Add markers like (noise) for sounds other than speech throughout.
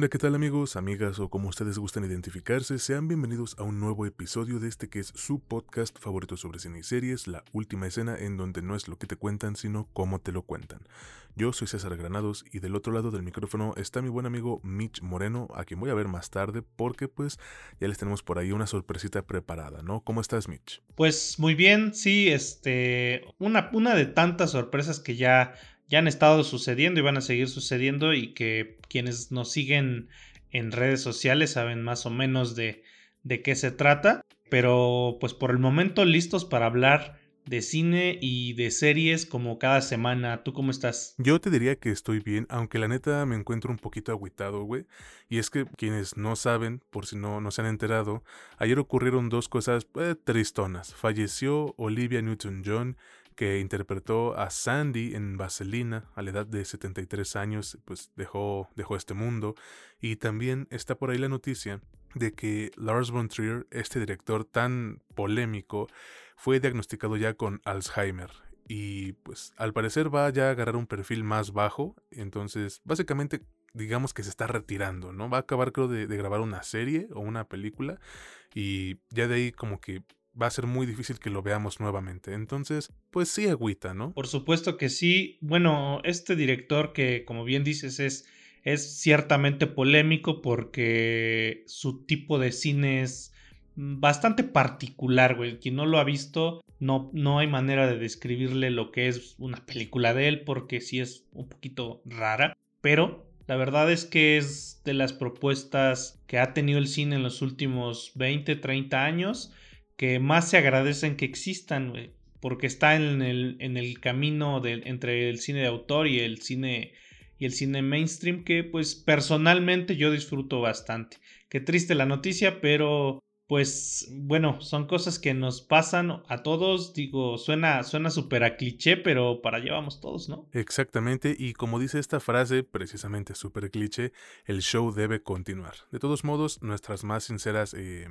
¿Qué? ¿Qué tal amigos, amigas o como ustedes gustan identificarse? Sean bienvenidos a un nuevo episodio de este que es su podcast favorito sobre cine y series, La Última Escena, en donde no es lo que te cuentan, sino cómo te lo cuentan. Yo soy César Granados y del otro lado del micrófono está mi buen amigo Mitch Moreno, a quien voy a ver más tarde porque pues ya les tenemos por ahí una sorpresita preparada, ¿no? ¿Cómo estás Mitch? Pues muy bien, sí, este, una, una de tantas sorpresas que ya ya han estado sucediendo y van a seguir sucediendo y que quienes nos siguen en redes sociales saben más o menos de, de qué se trata. Pero pues por el momento listos para hablar de cine y de series como cada semana. ¿Tú cómo estás? Yo te diría que estoy bien, aunque la neta me encuentro un poquito agüitado, güey. Y es que quienes no saben, por si no, no se han enterado, ayer ocurrieron dos cosas eh, tristonas. Falleció Olivia Newton-John que interpretó a Sandy en Vaselina a la edad de 73 años, pues dejó, dejó este mundo. Y también está por ahí la noticia de que Lars von Trier, este director tan polémico, fue diagnosticado ya con Alzheimer. Y pues al parecer va ya a agarrar un perfil más bajo. Entonces, básicamente digamos que se está retirando, ¿no? Va a acabar creo de, de grabar una serie o una película. Y ya de ahí como que va a ser muy difícil que lo veamos nuevamente. Entonces, pues sí, agüita, ¿no? Por supuesto que sí. Bueno, este director que, como bien dices, es, es ciertamente polémico porque su tipo de cine es bastante particular, güey. Quien no lo ha visto, no, no hay manera de describirle lo que es una película de él porque sí es un poquito rara. Pero la verdad es que es de las propuestas que ha tenido el cine en los últimos 20, 30 años que más se agradecen que existan, porque está en el, en el camino de, entre el cine de autor y el cine y el cine mainstream que pues personalmente yo disfruto bastante. Qué triste la noticia, pero pues bueno, son cosas que nos pasan a todos, digo, suena suena súper a cliché, pero para allá vamos todos, ¿no? Exactamente, y como dice esta frase, precisamente súper cliché, el show debe continuar. De todos modos, nuestras más sinceras eh,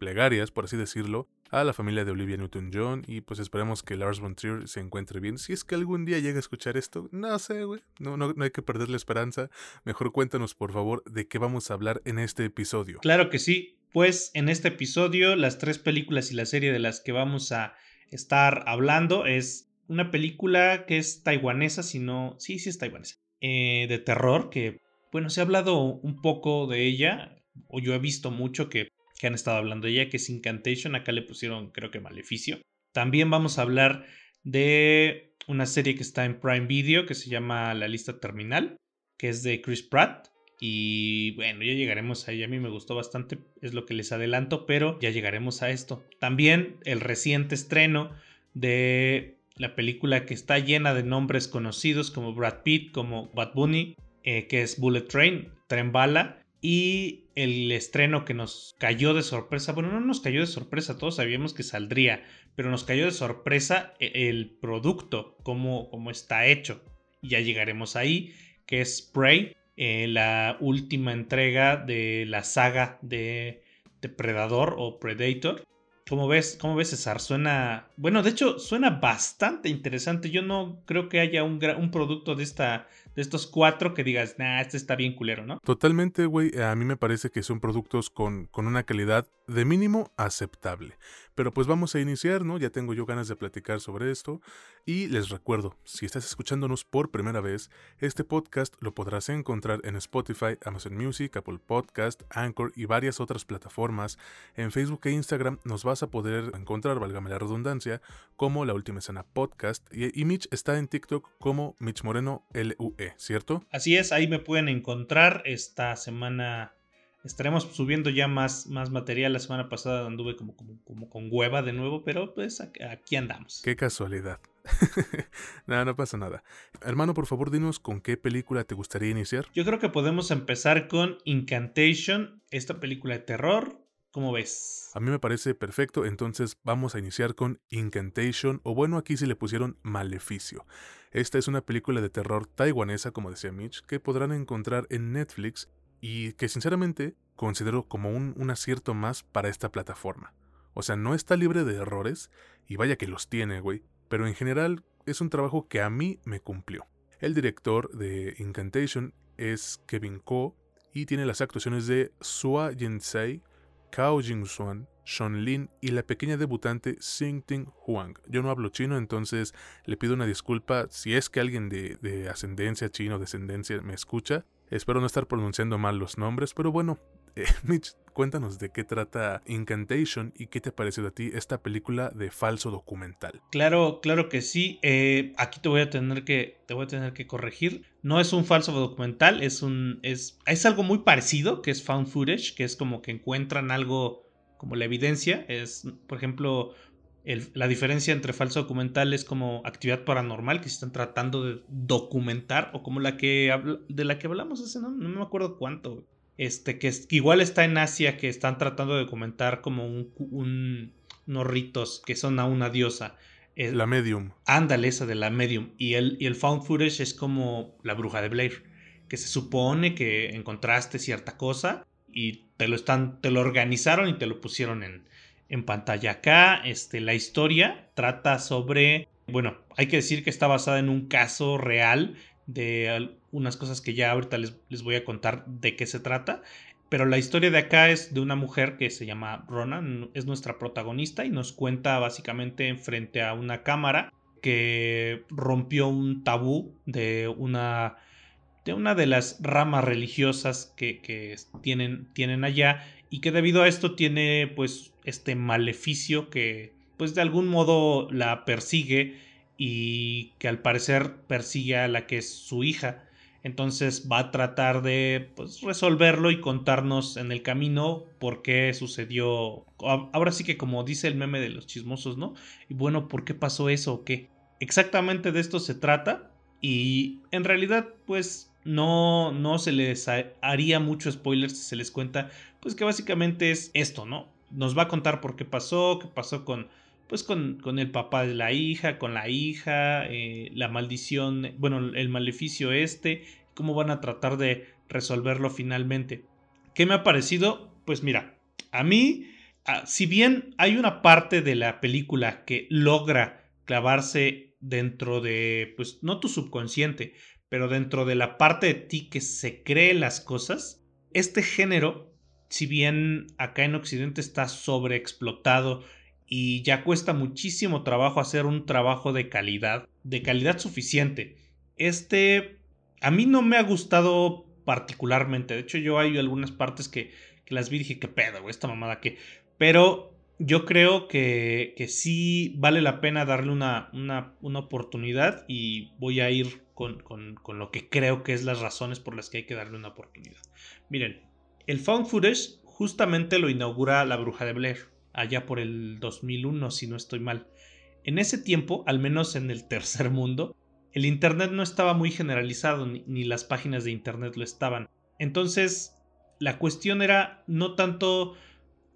plegarias, por así decirlo, a la familia de Olivia Newton-John y pues esperemos que Lars von Trier se encuentre bien. Si es que algún día llega a escuchar esto, no sé, güey, no, no, no hay que perder la esperanza. Mejor cuéntanos, por favor, de qué vamos a hablar en este episodio. Claro que sí, pues en este episodio las tres películas y la serie de las que vamos a estar hablando es una película que es taiwanesa, si no, sí, sí es taiwanesa, eh, de terror, que bueno, se ha hablado un poco de ella, o yo he visto mucho que que han estado hablando ella, que es Incantation. Acá le pusieron, creo que Maleficio. También vamos a hablar de una serie que está en Prime Video que se llama La Lista Terminal, que es de Chris Pratt. Y bueno, ya llegaremos a ella. A mí me gustó bastante, es lo que les adelanto, pero ya llegaremos a esto. También el reciente estreno de la película que está llena de nombres conocidos como Brad Pitt, como Bad Bunny, eh, que es Bullet Train, Tren Bala y el estreno que nos cayó de sorpresa, bueno, no nos cayó de sorpresa, todos sabíamos que saldría, pero nos cayó de sorpresa e, el producto, cómo, cómo está hecho. Ya llegaremos ahí, que es Prey, eh, la última entrega de la saga de Depredador o Predator. ¿Cómo ves, ¿Cómo ves, César? Suena. Bueno, de hecho, suena bastante interesante. Yo no creo que haya un, un producto de esta, estos cuatro que digas, nah, este está bien culero, ¿no? Totalmente, güey. A mí me parece que son productos con, con una calidad de mínimo aceptable. Pero pues vamos a iniciar, ¿no? Ya tengo yo ganas de platicar sobre esto. Y les recuerdo, si estás escuchándonos por primera vez, este podcast lo podrás encontrar en Spotify, Amazon Music, Apple Podcast, Anchor y varias otras plataformas. En Facebook e Instagram nos vas a poder encontrar, válgame la redundancia, como La Última Escena Podcast. Y, y Mitch está en TikTok como Mitch Moreno LUE, ¿cierto? Así es, ahí me pueden encontrar esta semana Estaremos subiendo ya más, más material. La semana pasada anduve como, como, como con hueva de nuevo, pero pues aquí andamos. Qué casualidad. (laughs) nada, no pasa nada. Hermano, por favor, dinos con qué película te gustaría iniciar. Yo creo que podemos empezar con Incantation, esta película de terror. ¿Cómo ves? A mí me parece perfecto, entonces vamos a iniciar con Incantation, o bueno, aquí sí le pusieron Maleficio. Esta es una película de terror taiwanesa, como decía Mitch, que podrán encontrar en Netflix y que sinceramente considero como un, un acierto más para esta plataforma. O sea, no está libre de errores, y vaya que los tiene, güey, pero en general es un trabajo que a mí me cumplió. El director de Incantation es Kevin Ko y tiene las actuaciones de Sua Yensei, Kao Jin-suan, Sean Lin y la pequeña debutante Ting Huang. Yo no hablo chino, entonces le pido una disculpa si es que alguien de, de ascendencia chino descendencia me escucha. Espero no estar pronunciando mal los nombres, pero bueno, (laughs) eh, Mitch, cuéntanos de qué trata Incantation y qué te pareció a ti esta película de falso documental. Claro, claro que sí. Eh, aquí te voy a tener que te voy a tener que corregir. No es un falso documental, es un es es algo muy parecido que es found footage, que es como que encuentran algo como la evidencia. Es, por ejemplo, la diferencia entre falso documental es como actividad paranormal que se están tratando de documentar o como la que de la que hablamos hace no, no me acuerdo cuánto este, que, igual está en Asia, que están tratando de comentar como un, unos ritos que son a una diosa. la medium. Ándale, esa de la medium. Y el, y el found footage es como la bruja de Blair, que se supone que encontraste cierta cosa y te lo, están, te lo organizaron y te lo pusieron en, en pantalla. Acá este, la historia trata sobre, bueno, hay que decir que está basada en un caso real de unas cosas que ya ahorita les, les, voy a contar de qué se trata. Pero la historia de acá es de una mujer que se llama Ronan, es nuestra protagonista y nos cuenta básicamente frente a una cámara que rompió un tabú de una de una de las ramas religiosas que, que tienen, tienen allá y que debido a esto tiene pues este maleficio que pues de algún modo la persigue y que al parecer persigue a la que es su hija. Entonces va a tratar de pues, resolverlo y contarnos en el camino por qué sucedió. Ahora sí que como dice el meme de los chismosos, ¿no? Y bueno, ¿por qué pasó eso o qué? Exactamente de esto se trata y en realidad pues no, no se les haría mucho spoiler si se les cuenta pues que básicamente es esto, ¿no? Nos va a contar por qué pasó, qué pasó con pues con, con, el papá de la hija, con la hija, eh, la maldición, bueno, el maleficio este, cómo van a tratar de resolverlo finalmente. ¿Qué me ha parecido? Pues mira, a mí, ah, si bien hay una parte de la película que logra clavarse dentro de, pues no tu subconsciente, pero dentro de la parte de ti que se cree las cosas, este género, si bien acá en Occidente está sobreexplotado, y ya cuesta muchísimo trabajo hacer un trabajo de calidad, de calidad suficiente. Este a mí no me ha gustado particularmente, de hecho yo hay algunas partes que, que las vi y dije, qué pedo, esta mamada que... Pero yo creo que, que sí vale la pena darle una, una, una oportunidad y voy a ir con, con, con, lo que creo que es las razones por las que hay que darle una oportunidad. Miren, el found footage justamente lo inaugura la bruja de Blair allá por el 2001, si no estoy mal. En ese tiempo, al menos en el tercer mundo, el Internet no estaba muy generalizado, ni, las páginas de Internet lo estaban. Entonces, la cuestión era no tanto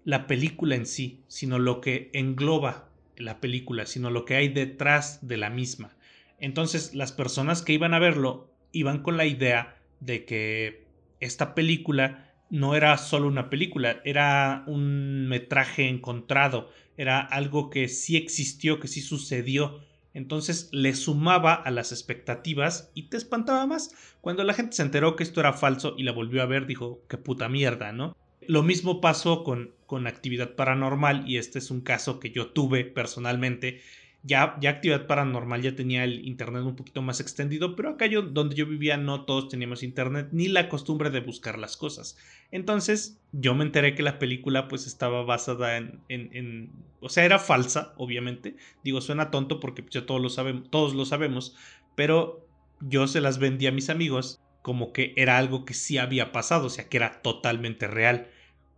la película en sí, sino lo que engloba la película, sino lo que hay detrás de la misma. Entonces, las personas que iban a verlo iban con la idea de que esta película no era solo una película, era un metraje encontrado, era algo que sí existió, que sí sucedió. Entonces le sumaba a las expectativas y te espantaba más. Cuando la gente se enteró que esto era falso y la volvió a ver, dijo, qué puta mierda, ¿no? Lo mismo pasó con, con actividad paranormal y este es un caso que yo tuve personalmente ya, ya actividad paranormal ya tenía el internet un poquito más extendido, pero acá yo, donde yo vivía no todos teníamos internet ni la costumbre de buscar las cosas. Entonces yo me enteré que la película pues estaba basada en, o sea, era falsa, obviamente. Digo, suena tonto porque ya todos lo, sabemos, todos lo sabemos, pero yo se las vendí a mis amigos como que era algo que sí había pasado, o sea, que era totalmente real.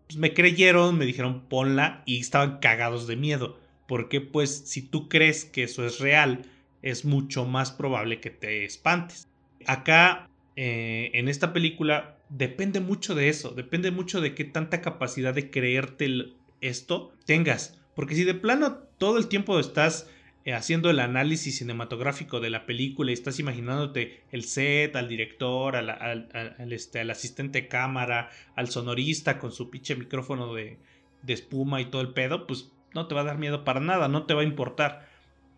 Pues me creyeron, me dijeron ponla y estaban cagados de miedo porque pues si tú crees que eso es real, es mucho más probable que te espantes. Acá, eh, en esta película, depende mucho de eso, depende mucho de qué tanta capacidad de creerte esto tengas. Porque si de plano todo el tiempo estás eh, haciendo el análisis cinematográfico de la película y estás imaginándote el set, al director, al, este, al asistente de cámara, al sonorista con su pinche micrófono de, de espuma y todo el pedo, pues no te va a dar miedo para nada, no te va a importar.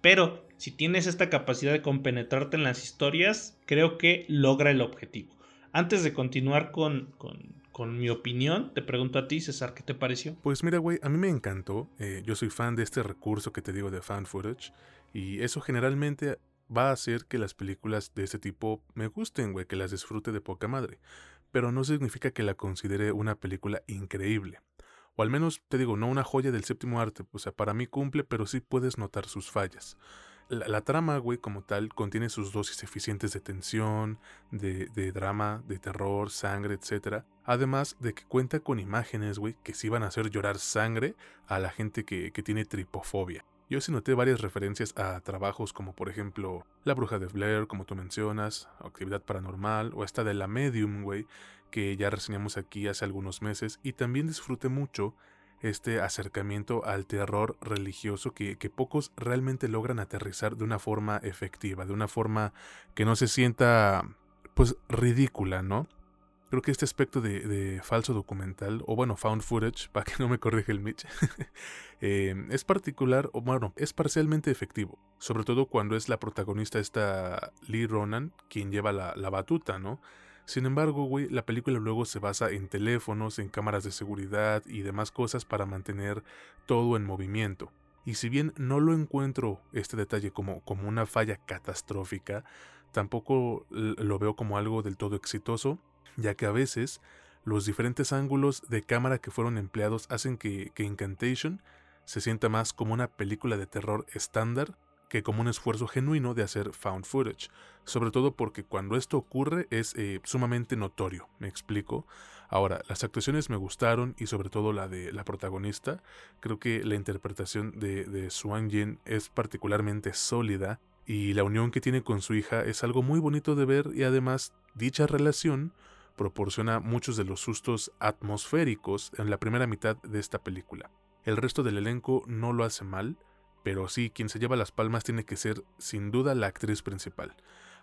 Pero si tienes esta capacidad de compenetrarte en las historias, creo que logra el objetivo. Antes de continuar con, con, mi opinión, te pregunto a ti, César, ¿qué te pareció? Pues mira, güey, a mí me encantó. Eh, yo soy fan de este recurso que te digo de fan footage. Y eso generalmente va a hacer que las películas de este tipo me gusten, güey, que las disfrute de poca madre. Pero no significa que la considere una película increíble. O al menos, te digo, no una joya del séptimo arte. O sea, para mí cumple, pero sí puedes notar sus fallas. La, trama, güey, como tal, contiene sus dosis eficientes de tensión, de, drama, de terror, sangre, etc. Además de que cuenta con imágenes, güey, que sí van a hacer llorar sangre a la gente que, que tiene tripofobia. Yo sí noté varias referencias a trabajos como por ejemplo La Bruja de Blair, como tú mencionas, Actividad Paranormal, o esta de La Medium, güey, que ya reseñamos aquí hace algunos meses, y también disfruté mucho este acercamiento al terror religioso que, pocos realmente logran aterrizar de una forma efectiva, de una forma que no se sienta pues ridícula, ¿no? Creo que este aspecto de, falso documental, o bueno, found footage, (laughs) para que no me corrige el Mitch, (laughs) eh, es particular, o bueno, es parcialmente efectivo. Sobre todo cuando es la protagonista esta Lee Ronan quien lleva la, la batuta, ¿no? Sin embargo, güey, la película luego se basa en teléfonos, en cámaras de seguridad y demás cosas para mantener todo en movimiento. Y si bien no lo encuentro este detalle como, como una falla catastrófica, tampoco lo veo como algo del todo exitoso, ya que a veces los diferentes ángulos de cámara que fueron empleados hacen que, que Incantation se sienta más como una película de terror estándar que como un esfuerzo genuino de hacer found footage, sobre todo porque cuando esto ocurre es eh, sumamente notorio, me explico. Ahora, las actuaciones me gustaron y sobre todo la de la protagonista, creo que la interpretación de, de Swan Yin es particularmente sólida y la unión que tiene con su hija es algo muy bonito de ver y además dicha relación proporciona muchos de los sustos atmosféricos en la primera mitad de esta película. El resto del elenco no lo hace mal, pero sí, quien se lleva las palmas tiene que ser sin duda la actriz principal.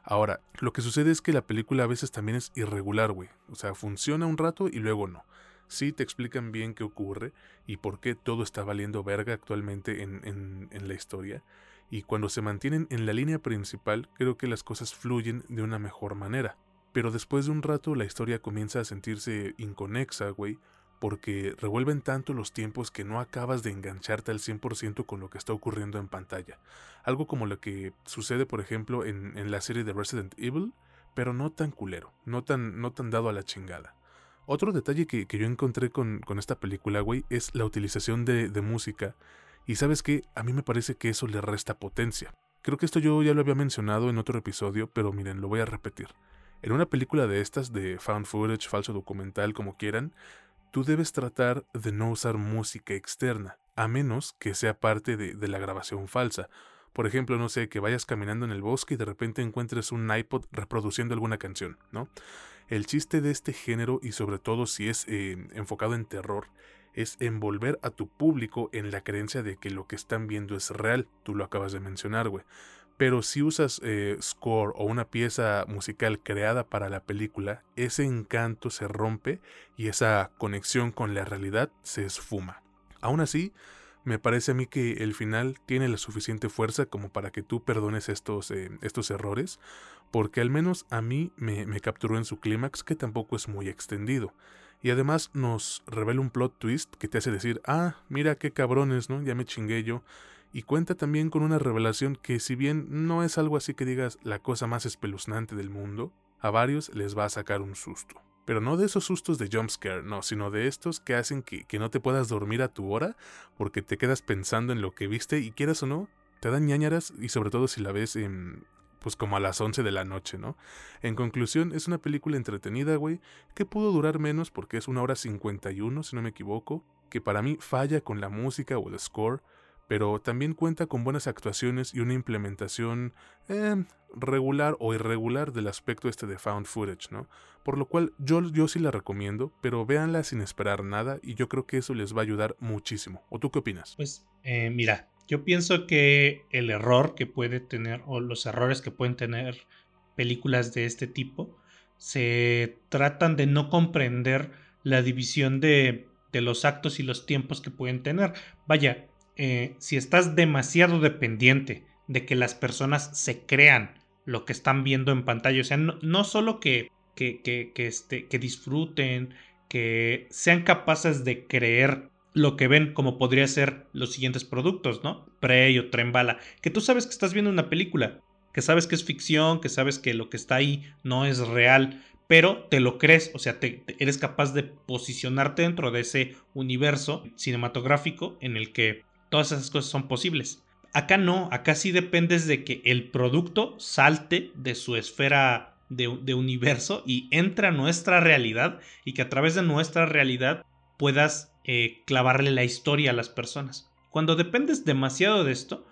Ahora, lo que sucede es que la película a veces también es irregular, güey. O sea, funciona un rato y luego no. Sí te explican bien qué ocurre y por qué todo está valiendo verga actualmente en, en la historia. Y cuando se mantienen en la línea principal, creo que las cosas fluyen de una mejor manera. Pero después de un rato la historia comienza a sentirse inconexa, güey, porque revuelven tanto los tiempos que no acabas de engancharte al 100% con lo que está ocurriendo en pantalla. Algo como lo que sucede, por ejemplo, en, la serie de Resident Evil, pero no tan culero, no tan, no tan dado a la chingada. Otro detalle que, yo encontré con, esta película, güey, es la utilización de, de música. Y sabes qué, a mí me parece que eso le resta potencia. Creo que esto yo ya lo había mencionado en otro episodio, pero miren, lo voy a repetir. En una película de estas, de found footage, falso documental, como quieran, tú debes tratar de no usar música externa, a menos que sea parte de, la grabación falsa. Por ejemplo, no sé, que vayas caminando en el bosque y de repente encuentres un iPod reproduciendo alguna canción, ¿no? El chiste de este género, y sobre todo si es eh, enfocado en terror, es envolver a tu público en la creencia de que lo que están viendo es real. Tú lo acabas de mencionar, güey. Pero si usas eh, score o una pieza musical creada para la película, ese encanto se rompe y esa conexión con la realidad se esfuma. Aún así, me parece a mí que el final tiene la suficiente fuerza como para que tú perdones estos, eh, estos errores, porque al menos a mí me, me capturó en su clímax que tampoco es muy extendido. Y además nos revela un plot twist que te hace decir, ah, mira qué cabrones, ¿no? Ya me chingué yo y cuenta también con una revelación que si bien no es algo así que digas la cosa más espeluznante del mundo, a varios les va a sacar un susto. Pero no de esos sustos de jumpscare, no, sino de estos que hacen que, que, no te puedas dormir a tu hora porque te quedas pensando en lo que viste y quieras o no, te dan ñañaras y sobre todo si la ves en, pues como a las 11 de la noche, ¿no? En conclusión, es una película entretenida, güey, que pudo durar menos porque es una hora 51, si no me equivoco, que para mí falla con la música o el score, pero también cuenta con buenas actuaciones y una implementación eh, regular o irregular del aspecto este de found footage, ¿no? Por lo cual yo, yo sí la recomiendo, pero véanla sin esperar nada y yo creo que eso les va a ayudar muchísimo. ¿O tú qué opinas? Pues eh, mira, yo pienso que el error que puede tener o los errores que pueden tener películas de este tipo se tratan de no comprender la división de, de los actos y los tiempos que pueden tener. Vaya, eh, si estás demasiado dependiente de que las personas se crean lo que están viendo en pantalla, o sea, no, solo que, que, que, que, este, que disfruten, que sean capaces de creer lo que ven como podría ser los siguientes productos, ¿no? Prey o Tren Bala, que tú sabes que estás viendo una película, que sabes que es ficción, que sabes que lo que está ahí no es real, pero te lo crees, o sea, te, eres capaz de posicionarte dentro de ese universo cinematográfico en el que todas esas cosas son posibles. Acá no, acá sí dependes de que el producto salte de su esfera de, universo y entre a nuestra realidad y que a través de nuestra realidad puedas eh, clavarle la historia a las personas. Cuando dependes demasiado de esto,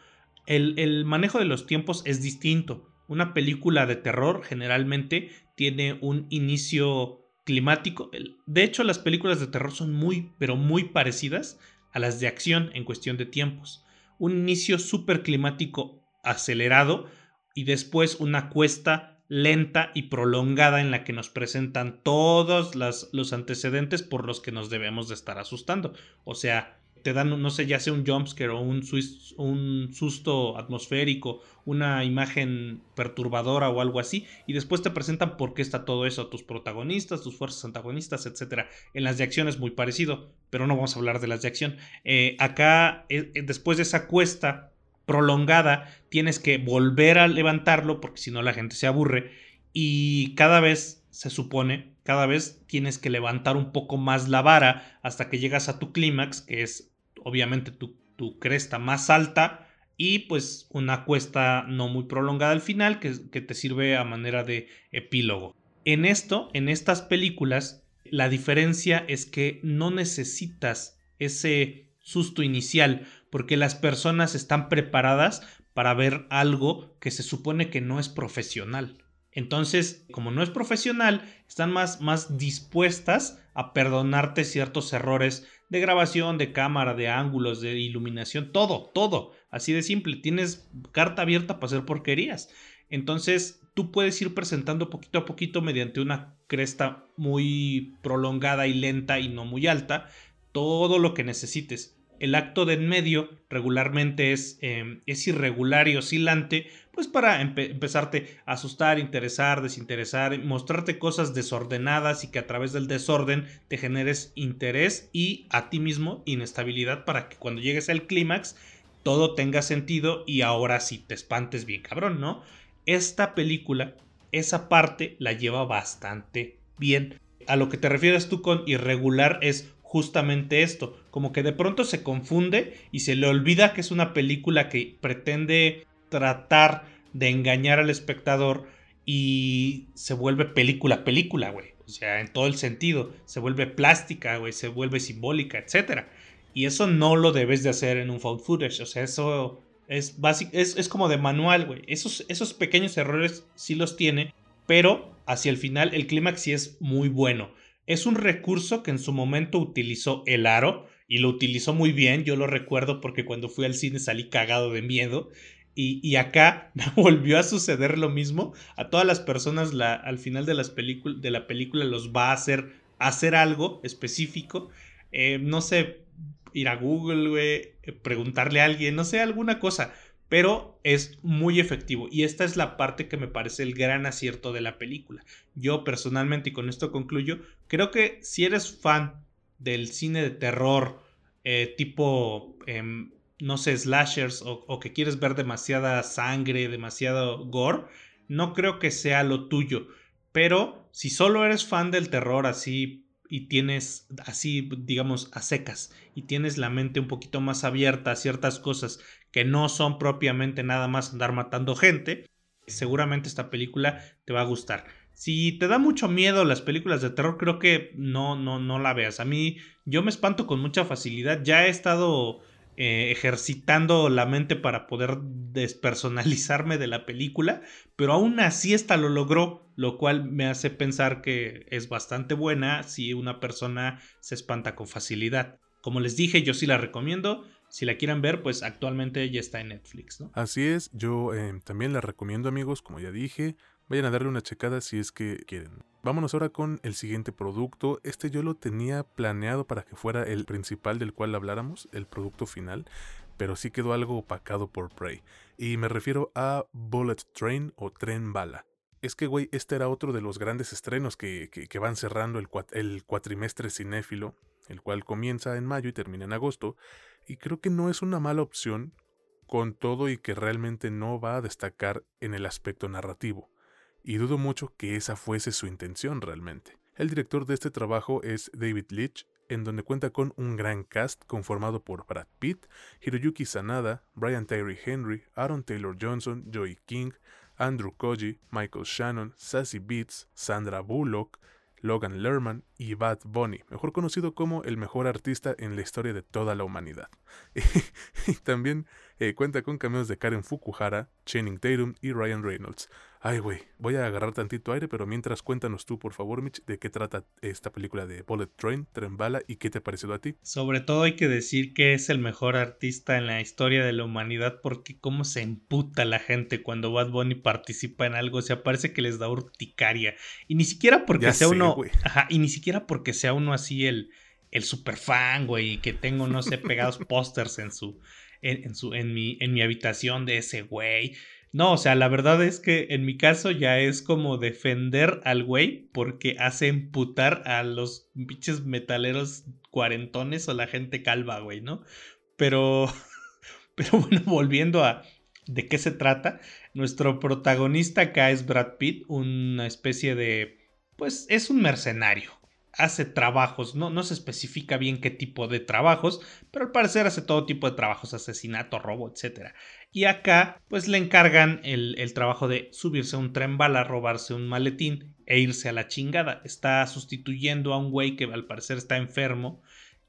el, el manejo de los tiempos es distinto. Una película de terror generalmente tiene un inicio climático. De hecho, las películas de terror son muy, pero muy parecidas a las de acción en cuestión de tiempos. Un inicio súper climático acelerado y después una cuesta lenta y prolongada en la que nos presentan todos los antecedentes por los que nos debemos de estar asustando. O sea, te dan, no sé, ya sea un jumpscare o un, susto atmosférico, una imagen perturbadora o algo así, y después te presentan por qué está todo eso, tus protagonistas, tus fuerzas antagonistas, etc. En las de acción es muy parecido, pero no vamos a hablar de las de acción. Eh, acá, eh, eh, después de esa cuesta prolongada, tienes que volver a levantarlo, porque si no la gente se aburre, y cada vez se supone, cada vez tienes que levantar un poco más la vara hasta que llegas a tu clímax, que es obviamente tu, cresta más alta y pues una cuesta no muy prolongada al final que, que te sirve a manera de epílogo. En esto, en estas películas, la diferencia es que no necesitas ese susto inicial porque las personas están preparadas para ver algo que se supone que no es profesional. Entonces, como no es profesional, están más, más dispuestas a perdonarte ciertos errores de grabación, de cámara, de ángulos, de iluminación, todo, todo. Así de simple. Tienes carta abierta para hacer porquerías. Entonces, tú puedes ir presentando poquito a poquito mediante una cresta muy prolongada y lenta y no muy alta todo lo que necesites. El acto de en medio regularmente es, em, es irregular y oscilante, pues para empezarte a asustar, interesar, desinteresar, mostrarte cosas desordenadas y que a través del desorden te generes interés y a ti mismo inestabilidad para que cuando llegues al clímax todo tenga sentido y ahora sí te espantes bien cabrón, ¿no? Esta película, esa parte la lleva bastante bien. A lo que te refieres tú con irregular es justamente esto, como que de pronto se confunde y se le olvida que es una película que pretende tratar de engañar al espectador y se vuelve película película, güey. O sea, en todo el sentido, se vuelve plástica, güey, se vuelve simbólica, etc. Y eso no lo debes de hacer en un found footage, o sea, eso es básico, es, es como de manual, güey. Esos, esos pequeños errores sí los tiene, pero hacia el final el clímax sí es muy bueno. Es un recurso que en su momento utilizó el aro y lo utilizó muy bien. Yo lo recuerdo porque cuando fui al cine salí cagado de miedo. Y, acá (laughs) volvió a suceder lo mismo. A todas las personas la, al final de, las de la película los va a hacer, hacer algo específico. Eh, no sé, ir a Google, eh, preguntarle a alguien, no sé, alguna cosa pero es muy efectivo y esta es la parte que me parece el gran acierto de la película. Yo personalmente, y con esto concluyo, creo que si eres fan del cine de terror eh, tipo, em, no sé, slashers o, o, que quieres ver demasiada sangre, demasiado gore, no creo que sea lo tuyo. Pero si solo eres fan del terror así y tienes así, digamos, a secas y tienes la mente un poquito más abierta a ciertas cosas que no son propiamente nada más andar matando gente, seguramente esta película te va a gustar. Si te da mucho miedo las películas de terror, creo que no, no, no la veas. A mí, yo me espanto con mucha facilidad. Ya he estado eh, ejercitando la mente para poder despersonalizarme de la película, pero aún así esta lo logró, lo cual me hace pensar que es bastante buena si una persona se espanta con facilidad. Como les dije, yo sí la recomiendo. Si la quieran ver, pues actualmente ya está en Netflix. Así es, yo eh, también la recomiendo amigos, como ya dije. Vayan a darle una checada si es que quieren. Vámonos ahora con el siguiente producto. Este yo lo tenía planeado para que fuera el principal del cual habláramos, el producto final. pero sí quedó algo opacado por Prey. Y me refiero a Bullet Train o Tren Bala. Es que, güey, este era otro de los grandes estrenos que, van cerrando el, el cuatrimestre cinéfilo, el cual comienza en mayo y termina en agosto, y creo que no es una mala opción, con todo y que realmente no va a destacar en el aspecto narrativo, y dudo mucho que esa fuese su intención realmente. El director de este trabajo es David Leitch, en donde cuenta con un gran cast conformado por Brad Pitt, Hiroyuki Sanada, Brian Tyree Henry, Aaron Taylor Johnson, Joey King, Andrew Koji, Michael Shannon, Sassy Beats, Sandra Bullock, Logan Lerman y Bad Bunny, mejor conocido como el mejor artista en la historia de toda la humanidad. (laughs) y también eh, cuenta con cameos de Karen Fukuhara, Channing Tatum y Ryan Reynolds. Ay, güey, voy a agarrar tantito aire, pero mientras cuéntanos tú, por favor, Mitch, de qué trata esta película de Bullet Train, Tren Bala, y qué te ha parecido a ti. Sobre todo hay que decir que es el mejor artista en la historia de la humanidad, porque cómo se emputa la gente cuando Bad Bunny participa en algo, o sea, parece que les da urticaria. Y ni siquiera porque sea uno. Ajá, y ni siquiera porque sea uno así el, el super fan, güey, que tengo, no sé, pegados (laughs) pósters en su. En, su, en, mi, en mi habitación de ese güey. No, o sea, la verdad es que en mi caso ya es como defender al güey porque hace emputar a los biches metaleros cuarentones o la gente calva, güey, ¿no? Pero, (laughs) pero bueno, volviendo a de qué se trata, nuestro protagonista acá es Brad Pitt, una especie de, pues es un mercenario, hace trabajos, no, no se especifica bien qué tipo de trabajos, pero al parecer hace todo tipo de trabajos, asesinato, robo, etc. Y acá, pues le encargan el, el trabajo de subirse a un tren bala, robarse un maletín e irse a la chingada. Está sustituyendo a un güey que al parecer está enfermo.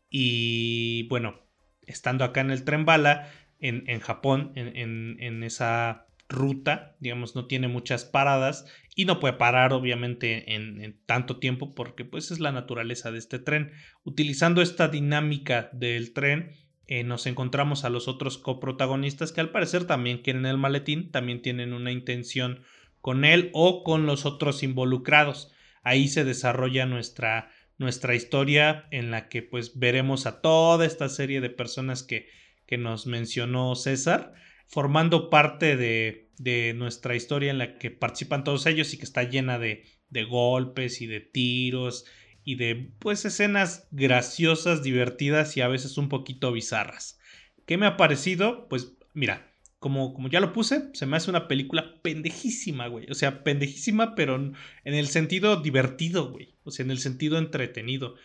Y bueno, estando acá en el tren bala, en, en Japón, en, en, en esa ruta, digamos, no tiene muchas paradas y no puede parar obviamente en, tanto tiempo porque pues es la naturaleza de este tren. Utilizando esta dinámica del tren, eh, nos encontramos a los otros coprotagonistas que al parecer también quieren el maletín, también tienen una intención con él o con los otros involucrados. Ahí se desarrolla nuestra, nuestra historia en la que pues veremos a toda esta serie de personas que, que nos mencionó César formando parte de, de, nuestra historia en la que participan todos ellos y que está llena de, de golpes y de tiros y de pues escenas graciosas, divertidas y a veces un poquito bizarras. ¿Qué me ha parecido? Pues mira, como, como ya lo puse, se me hace una película pendejísima, güey. O sea, pendejísima, pero en el sentido divertido, güey. O sea, en el sentido entretenido.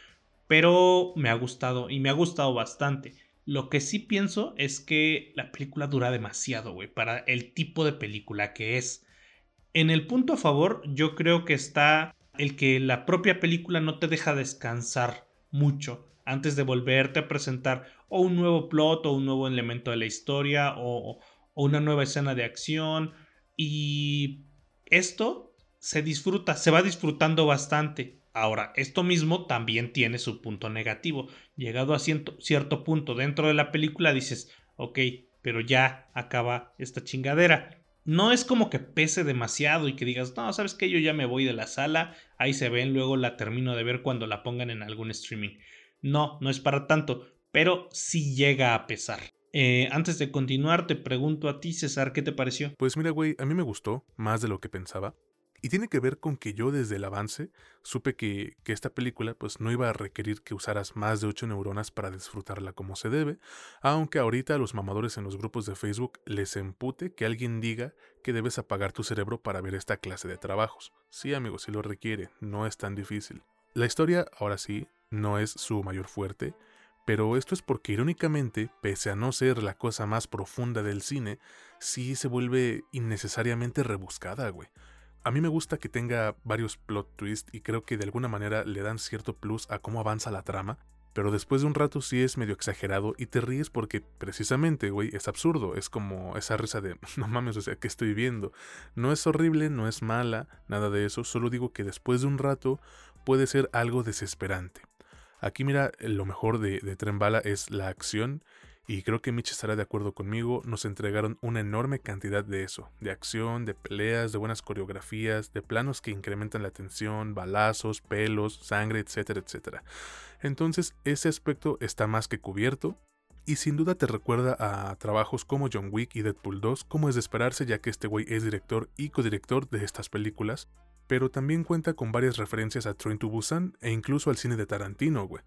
Pero me ha gustado y me ha gustado bastante. Lo que sí pienso es que la película dura demasiado, güey, para el tipo de película que es. En el punto a favor, yo creo que está el que la propia película no te deja descansar mucho antes de volverte a presentar o un nuevo plot o un nuevo elemento de la historia o, o una nueva escena de acción. Y esto se disfruta, se va disfrutando bastante. Ahora, esto mismo también tiene su punto negativo. Llegado a cierto, punto dentro de la película dices, ok, pero ya acaba esta chingadera. No es como que pese demasiado y que digas, no, sabes que yo ya me voy de la sala, ahí se ven, luego la termino de ver cuando la pongan en algún streaming. No, no es para tanto, pero sí llega a pesar. Eh, antes de continuar, te pregunto a ti, César, ¿qué te pareció? Pues mira, güey, a mí me gustó más de lo que pensaba. Y tiene que ver con que yo desde el avance supe que, que, esta película pues no iba a requerir que usaras más de 8 neuronas para disfrutarla como se debe, aunque ahorita a los mamadores en los grupos de Facebook les empute que alguien diga que debes apagar tu cerebro para ver esta clase de trabajos. Sí amigos, si lo requiere, no es tan difícil. La historia, ahora sí, no es su mayor fuerte, pero esto es porque irónicamente, pese a no ser la cosa más profunda del cine, sí se vuelve innecesariamente rebuscada, güey. A mí me gusta que tenga varios plot twists y creo que de alguna manera le dan cierto plus a cómo avanza la trama, pero después de un rato sí es medio exagerado y te ríes porque precisamente, güey, es absurdo, es como esa risa de, (laughs) no mames, o sea, ¿qué estoy viendo? No es horrible, no es mala, nada de eso, solo digo que después de un rato puede ser algo desesperante. Aquí mira, lo mejor de, de Tren Bala es la acción y creo que Mitch estará de acuerdo conmigo, nos entregaron una enorme cantidad de eso, de acción, de peleas, de buenas coreografías, de planos que incrementan la tensión, balazos, pelos, sangre, etcétera, etcétera. Entonces, ese aspecto está más que cubierto. y sin duda te recuerda a trabajos como John Wick y Deadpool 2, como es de esperarse ya que este güey es director y codirector de estas películas, pero también cuenta con varias referencias a Train to Busan e incluso al cine de Tarantino, güey.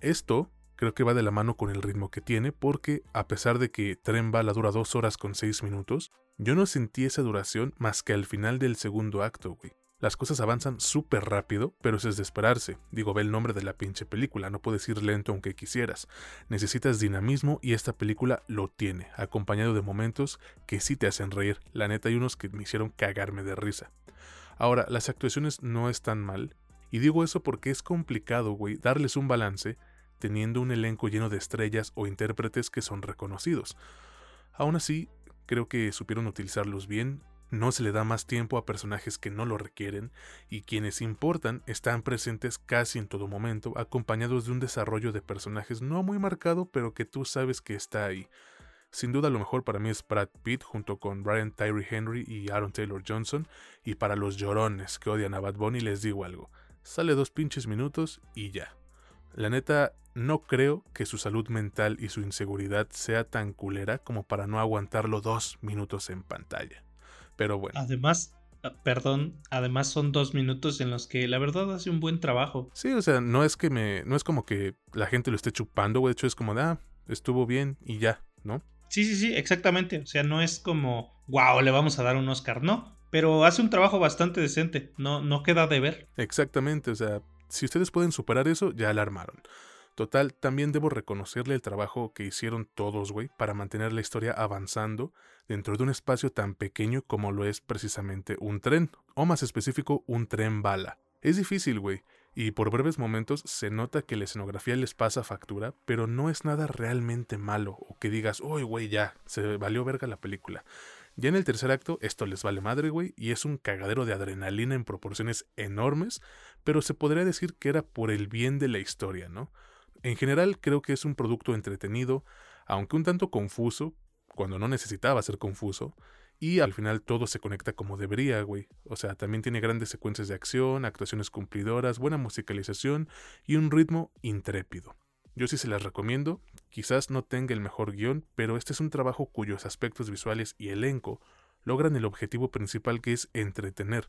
Esto creo que va de la mano con el ritmo que tiene, porque a pesar de que Tren Bala dura 2 horas con 6 minutos, yo no sentí esa duración más que al final del segundo acto, güey. Las cosas avanzan súper rápido, pero eso es de esperarse. Digo, ve el nombre de la pinche película, no puedes ir lento aunque quisieras. Necesitas dinamismo y esta película lo tiene, acompañado de momentos que sí te hacen reír. La neta hay unos que me hicieron cagarme de risa. Ahora, las actuaciones no están mal, y digo eso porque es complicado, güey, darles un balance teniendo un elenco lleno de estrellas o intérpretes que son reconocidos. Aún así, creo que supieron utilizarlos bien, no se le da más tiempo a personajes que no lo requieren y quienes importan están presentes casi en todo momento, acompañados de un desarrollo de personajes no muy marcado, pero que tú sabes que está ahí. Sin duda lo mejor para mí es Brad Pitt junto con Brian Tyree Henry y Aaron Taylor Johnson, y para los llorones que odian a Bad Bunny les digo algo, sale dos pinches minutos y ya. La neta, no creo que su salud mental y su inseguridad sea tan culera como para no aguantarlo dos minutos en pantalla. Pero bueno. Además, ah, perdón, además son dos minutos en los que la verdad hace un buen trabajo. Sí, o sea, no es que me. No es como que la gente lo esté chupando, güey. De hecho, es como ah, estuvo bien y ya, ¿no? Sí, sí, sí, exactamente. O sea, no es como, wow, le vamos a dar un Oscar, no. Pero hace un trabajo bastante decente. No, no queda de ver. Exactamente, o sea, si ustedes pueden superar eso, ya la armaron. Total, también debo reconocerle el trabajo que hicieron todos, güey, para mantener la historia avanzando dentro de un espacio tan pequeño como lo es precisamente un tren, o más específico, un tren bala. Es difícil, güey, y por breves momentos se nota que la escenografía les pasa factura, pero no es nada realmente malo, o que digas, uy, güey, ya, se valió verga la película. Ya en el tercer acto, esto les vale madre, güey, y es un cagadero de adrenalina en proporciones enormes, pero se podría decir que era por el bien de la historia, ¿no? En general creo que es un producto entretenido, aunque un tanto confuso, cuando no necesitaba ser confuso, y al final todo se conecta como debería, güey. O sea, también tiene grandes secuencias de acción, actuaciones cumplidoras, buena musicalización y un ritmo intrépido. Yo sí se las recomiendo, quizás no tenga el mejor guion, pero este es un trabajo cuyos aspectos visuales y elenco logran el objetivo principal que es entretener.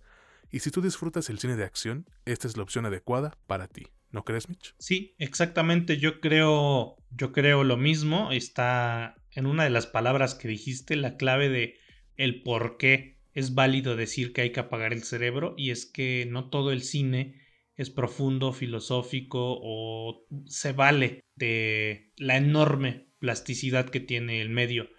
Y si tú disfrutas el cine de acción, esta es la opción adecuada para ti. ¿No crees, Mitch? Sí, exactamente. Yo creo, yo creo lo mismo. Está en una de las palabras que dijiste la clave de el por qué es válido decir que hay que apagar el cerebro y es que no todo el cine es profundo, filosófico o se vale de la enorme plasticidad que tiene el medio.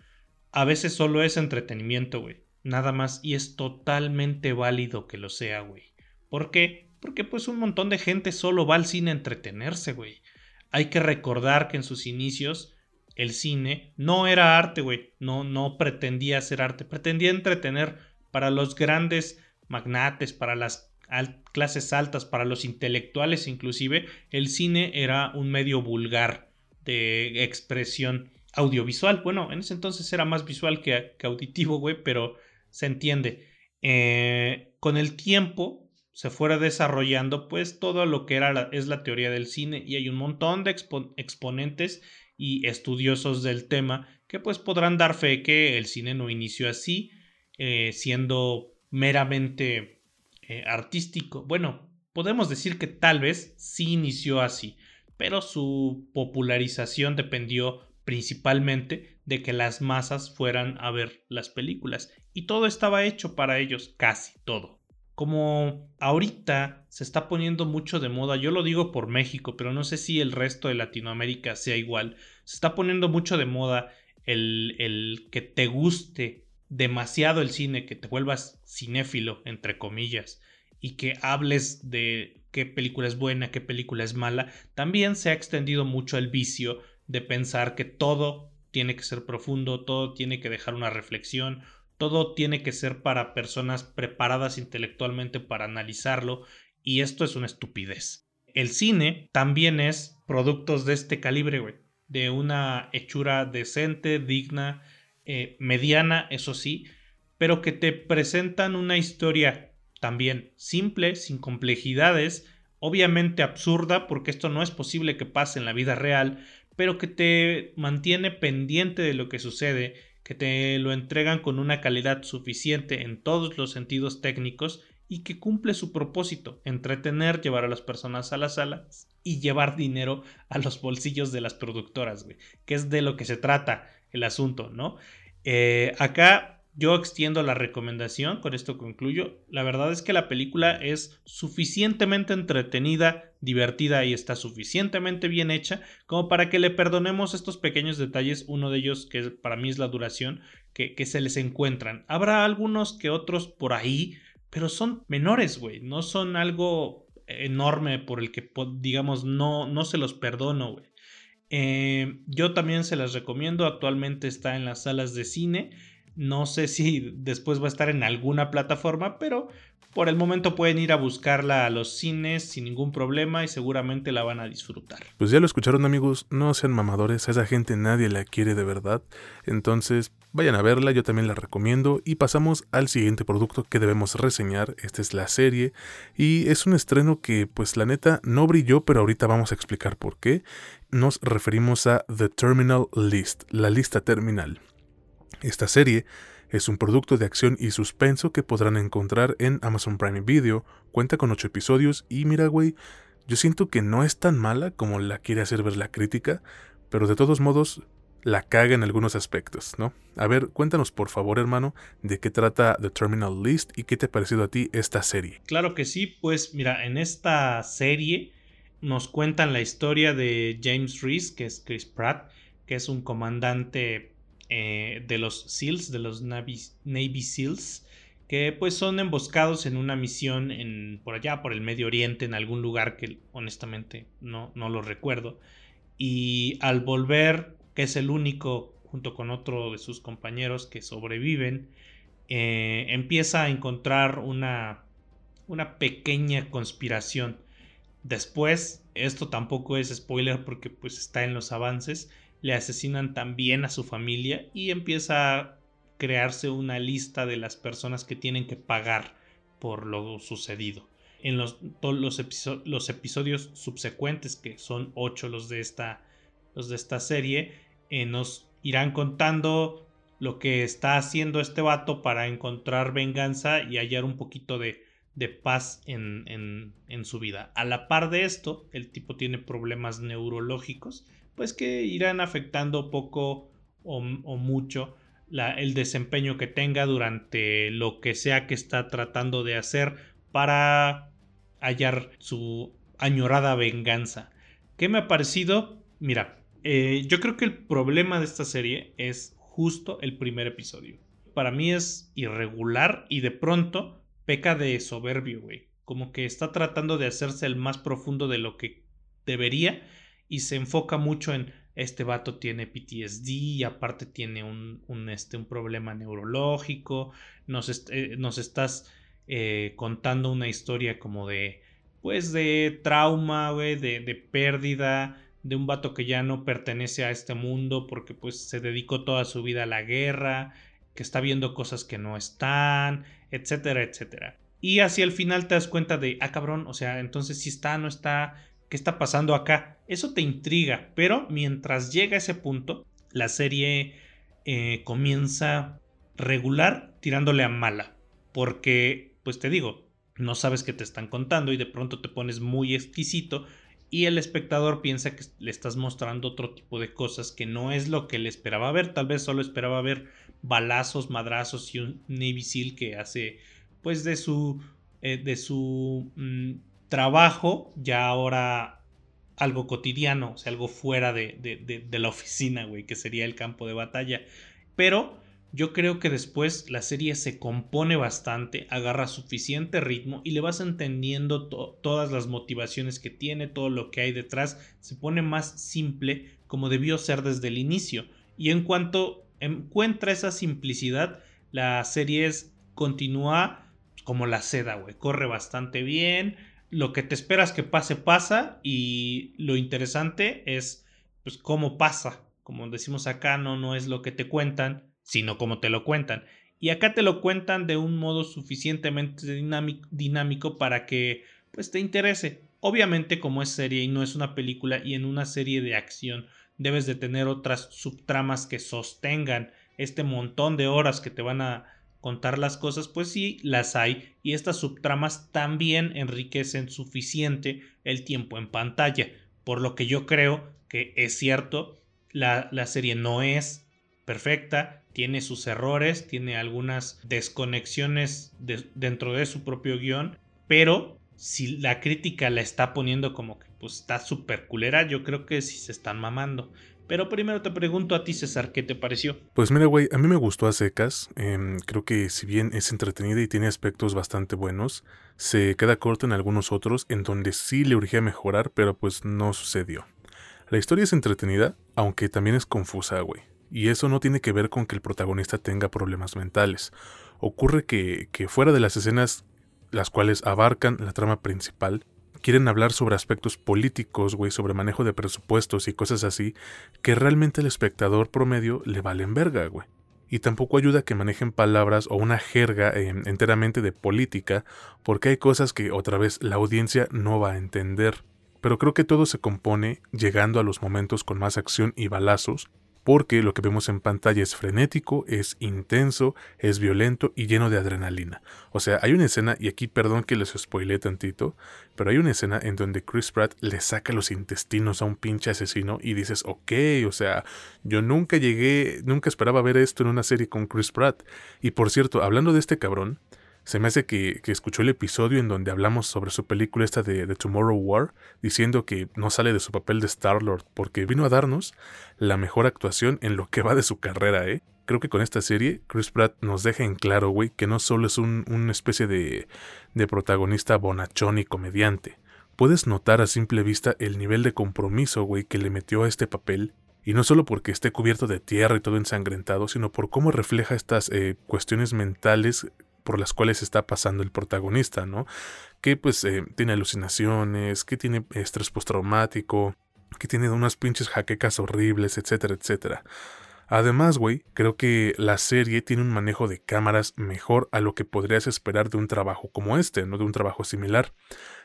A veces solo es entretenimiento, güey. Nada más y es totalmente válido que lo sea, güey. ¿Por qué? Porque pues un montón de gente solo va al cine a entretenerse, güey. Hay que recordar que en sus inicios el cine no era arte, güey. No, no pretendía ser arte. Pretendía entretener para los grandes magnates, para las clases altas, para los intelectuales inclusive. El cine era un medio vulgar de expresión audiovisual. Bueno, en ese entonces era más visual que, auditivo, güey, pero se entiende. Eh, con el tiempo se fuera desarrollando pues todo lo que era es la teoría del cine y hay un montón de exponentes y estudiosos del tema que pues podrán dar fe que el cine no inició así eh, siendo meramente eh, artístico. Bueno podemos decir que tal vez sí inició así pero su popularización dependió principalmente de que las masas fueran a ver las películas y todo estaba hecho para ellos casi todo. Como ahorita se está poniendo mucho de moda, yo lo digo por México, pero no sé si el resto de Latinoamérica sea igual, se está poniendo mucho de moda el, el que te guste demasiado el cine, que te vuelvas cinéfilo, entre comillas, y que hables de qué película es buena, qué película es mala, también se ha extendido mucho el vicio de pensar que todo tiene que ser profundo, todo tiene que dejar una reflexión, todo tiene que ser para personas preparadas intelectualmente para analizarlo y esto es una estupidez. El cine también es productos de este calibre. De una hechura decente, digna, eh, mediana, eso sí, pero que te presentan una historia también simple, sin complejidades, obviamente absurda, porque esto no es posible que pase en la vida real, pero que te mantiene pendiente de lo que sucede, que te lo entregan con una calidad suficiente en todos los sentidos técnicos y que cumple su propósito, entretener, llevar a las personas a las salas y llevar dinero a los bolsillos de las productoras, güey, que es de lo que se trata el asunto, ¿no? Eh, acá yo extiendo la recomendación, con esto concluyo. La verdad es que la película es suficientemente entretenida, divertida y está suficientemente bien hecha como para que le perdonemos estos pequeños detalles. Uno de ellos, que para mí es la duración, que, que se les encuentran. Habrá algunos que otros por ahí, pero son menores, güey. No son algo enorme por el que, digamos, no, no se los perdono, güey. Eh, yo también se las recomiendo. Actualmente está en las salas de cine. No sé si después va a estar en alguna plataforma, pero por el momento pueden ir a buscarla a los cines sin ningún problema y seguramente la van a disfrutar. Pues ya lo escucharon amigos, no sean mamadores, a esa gente nadie la quiere de verdad. Entonces vayan a verla, yo también la recomiendo y pasamos al siguiente producto que debemos reseñar. Esta es la serie y es un estreno que pues la neta no brilló, pero ahorita vamos a explicar por qué. Nos referimos a The Terminal List, la lista terminal. Esta serie es un producto de acción y suspenso que podrán encontrar en Amazon Prime Video, cuenta con 8 episodios y mira güey, yo siento que no es tan mala como la quiere hacer ver la crítica, pero de todos modos la caga en algunos aspectos, ¿no? A ver, cuéntanos por favor, hermano, de qué trata The Terminal List y qué te ha parecido a ti esta serie. Claro que sí, pues mira, en esta serie nos cuentan la historia de James Reese, que es Chris Pratt, que es un comandante eh, de los SEALs, de los Navy, SEALs, que pues son emboscados en una misión en, por allá, por el Medio Oriente, en algún lugar que honestamente no, no lo recuerdo. Y al volver, que es el único, junto con otro de sus compañeros que sobreviven, eh, empieza a encontrar una, una pequeña conspiración. Después, esto tampoco es spoiler porque pues está en los avances, le asesinan también a su familia y empieza a crearse una lista de las personas que tienen que pagar por lo sucedido. En los, los, los episodios subsecuentes, que son ocho los de esta, los de esta serie, eh, nos irán contando lo que está haciendo este vato para encontrar venganza y hallar un poquito de, de paz en, en, en, su vida. A la par de esto, el tipo tiene problemas neurológicos pues que irán afectando poco o, mucho el desempeño que tenga durante lo que sea que está tratando de hacer para hallar su añorada venganza. ¿Qué me ha parecido? Mira, eh, yo creo que el problema de esta serie es justo el primer episodio. Para mí es irregular y de pronto peca de soberbio, güey. Como que está tratando de hacerse el más profundo de lo que debería y se enfoca mucho en este vato tiene PTSD y aparte tiene un, un, este, un problema neurológico, nos, eh, estás eh, contando una historia como de, pues de trauma, de, de pérdida, de un vato que ya no pertenece a este mundo porque pues se dedicó toda su vida a la guerra, que está viendo cosas que no están, etcétera, etcétera. Y hacia el final te das cuenta de, ah, cabrón, o sea, entonces si está, no está, ¿qué está pasando acá? Eso te intriga, pero mientras llega ese punto, la serie eh, comienza regular tirándole a mala. Porque, pues te digo, no sabes qué te están contando y de pronto te pones muy exquisito y el espectador piensa que le estás mostrando otro tipo de cosas que no es lo que le esperaba ver. Tal vez solo esperaba ver balazos, madrazos y un Navy que hace pues de su, eh, de su mm, trabajo ya ahora algo cotidiano, o sea, algo fuera de, la oficina, güey, que sería el campo de batalla. Pero yo creo que después la serie se compone bastante, agarra suficiente ritmo y le vas entendiendo todas las motivaciones que tiene, todo lo que hay detrás, se pone más simple como debió ser desde el inicio. Y en cuanto encuentra esa simplicidad, la serie es, continúa como la seda, güey, corre bastante bien, lo que te esperas que pase pasa y lo interesante es pues cómo pasa. Como decimos acá, no, no es lo que te cuentan, sino cómo te lo cuentan. Y acá te lo cuentan de un modo suficientemente dinámico, para que pues te interese. Obviamente como es serie y no es una película y en una serie de acción debes de tener otras subtramas que sostengan este montón de horas que te van a contar las cosas, pues sí, las hay y estas subtramas también enriquecen suficiente el tiempo en pantalla, por lo que yo creo que es cierto, la, la serie no es perfecta, tiene sus errores, tiene algunas desconexiones dentro de su propio guion, pero si la crítica la está poniendo como que pues está súper culera, yo creo que sí se están mamando. Pero primero te pregunto a ti, César, ¿qué te pareció? Pues mira, güey, a mí me gustó a secas. Em, creo que si bien es entretenida y tiene aspectos bastante buenos, se queda corto en algunos otros en donde sí le urgía mejorar, pero pues no sucedió. La historia es entretenida, aunque también es confusa, güey. Y eso no tiene que ver con que el protagonista tenga problemas mentales. Ocurre que fuera de las escenas las cuales abarcan la trama principal, quieren hablar sobre aspectos políticos, güey, sobre manejo de presupuestos y cosas así, que realmente al espectador promedio le valen verga, güey. Y tampoco ayuda que manejen palabras o una jerga em, enteramente de política, porque hay cosas que otra vez la audiencia no va a entender. Pero creo que todo se compone llegando a los momentos con más acción y balazos, porque lo que vemos en pantalla es frenético, es intenso, es violento y lleno de adrenalina. O sea, hay una escena, y aquí perdón que les spoilé tantito, pero hay una escena en donde Chris Pratt le saca los intestinos a un pinche asesino y dices, ok, o sea, yo nunca llegué, nunca esperaba ver esto en una serie con Chris Pratt. Y por cierto, hablando de este cabrón, se me hace que, escuchó el episodio en donde hablamos sobre su película esta de, de Tomorrow War, diciendo que no sale de su papel de Star-Lord porque vino a darnos la mejor actuación en lo que va de su carrera, ¿eh? Creo que con esta serie, Chris Pratt nos deja en claro, güey, que no solo es un, una especie de, de protagonista bonachón y comediante. Puedes notar a simple vista el nivel de compromiso, güey, que le metió a este papel y no solo porque esté cubierto de tierra y todo ensangrentado, sino por cómo refleja estas eh, cuestiones mentales por las cuales está pasando el protagonista, ¿no? Que pues eh, tiene alucinaciones, que tiene estrés postraumático, que tiene unas pinches jaquecas horribles, etcétera, etcétera. Además, güey, creo que la serie tiene un manejo de cámaras mejor a lo que podrías esperar de un trabajo como este, no de un trabajo similar.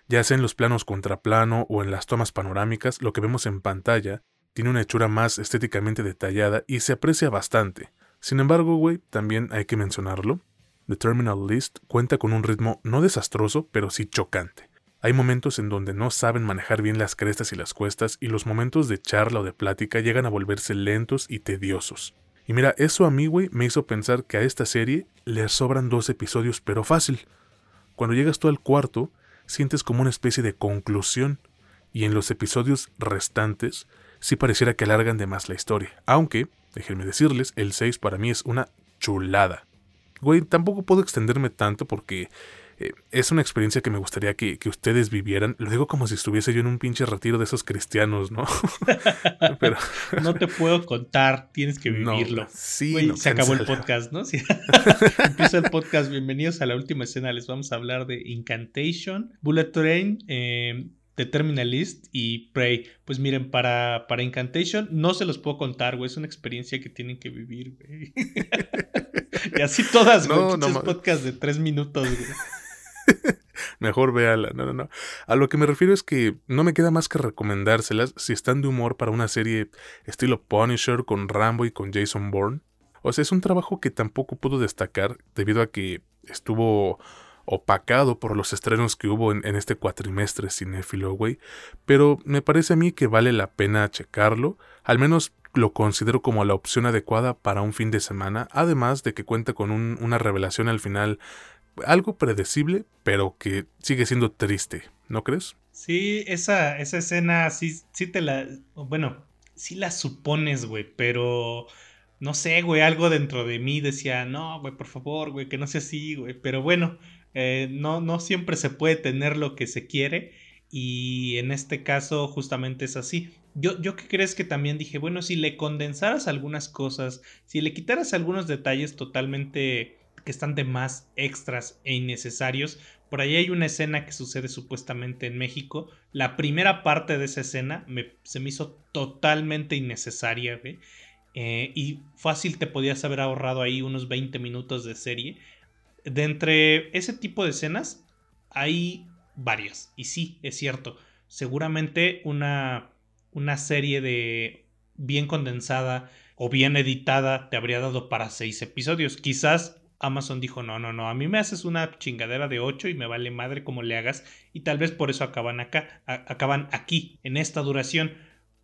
Ya sea en los planos contraplano o en las tomas panorámicas, lo que vemos en pantalla tiene una hechura más estéticamente detallada y se aprecia bastante. Sin embargo, güey, también hay que mencionarlo, The Terminal List cuenta con un ritmo no desastroso, pero sí chocante. Hay momentos en donde no saben manejar bien las crestas y las cuestas y los momentos de charla o de plática llegan a volverse lentos y tediosos. Y mira, eso a mí, me hizo pensar que a esta serie le sobran dos episodios, pero fácil. Cuando llegas tú al cuarto, sientes como una especie de conclusión, y en los episodios restantes sí pareciera que alargan de más la historia. Aunque, déjenme decirles, el 6 para mí es una chulada. Güey, tampoco puedo extenderme tanto porque eh, es una experiencia que me gustaría que, ustedes vivieran. Lo digo como si estuviese yo en un pinche retiro de esos cristianos, ¿no? (laughs) Pero... no te puedo contar, tienes que (laughs) vivirlo. sí, se acabó el podcast, ¿no? (laughs) Empieza el podcast. Bienvenidos a la última escena. Les vamos a hablar de Incantation, Bullet Train, eh, The Terminalist y Prey. Pues miren, para, para Incantation no se los puedo contar, güey. Es una experiencia que tienen que vivir, güey. (laughs) y así todas, güey. No, no, podcast de tres minutos, güey. (laughs) Mejor véala. No, no, no. A lo que me refiero es que no me queda más que recomendárselas si están de humor para una serie estilo Punisher con Rambo y con Jason Bourne. O sea, es un trabajo que tampoco puedo destacar debido a que estuvo opacado por los estrenos que hubo en, este cuatrimestre cinéfilo, güey. Pero me parece a mí que vale la pena checarlo. Al menos lo considero como la opción adecuada para un fin de semana. Además de que cuenta con una revelación al final algo predecible, pero que sigue siendo triste, ¿no crees? Sí, esa, esa escena sí, sí te la... Bueno, sí la supones, güey, pero... No sé, güey, algo dentro de mí decía, no, güey, por favor, güey, que no sea así, güey. Pero bueno, eh, no, no siempre se puede tener lo que se quiere y en este caso justamente es así. Yo, yo que crees que también dije, bueno, si le condensaras algunas cosas, si le quitaras algunos detalles totalmente que están de más extras e innecesarios, por ahí hay una escena que sucede supuestamente en México. La primera parte de esa escena se me hizo totalmente innecesaria, eh, y fácil te podías haber ahorrado ahí unos 20 minutos de serie de entre ese tipo de escenas hay varias. Y sí, es cierto. Seguramente una, una serie de bien condensada o bien editada te habría dado para seis episodios. Quizás Amazon dijo, no, no, no, a mí me haces una chingadera de ocho y me vale madre como le hagas y tal vez por eso acaban acá, acaban aquí, en esta duración.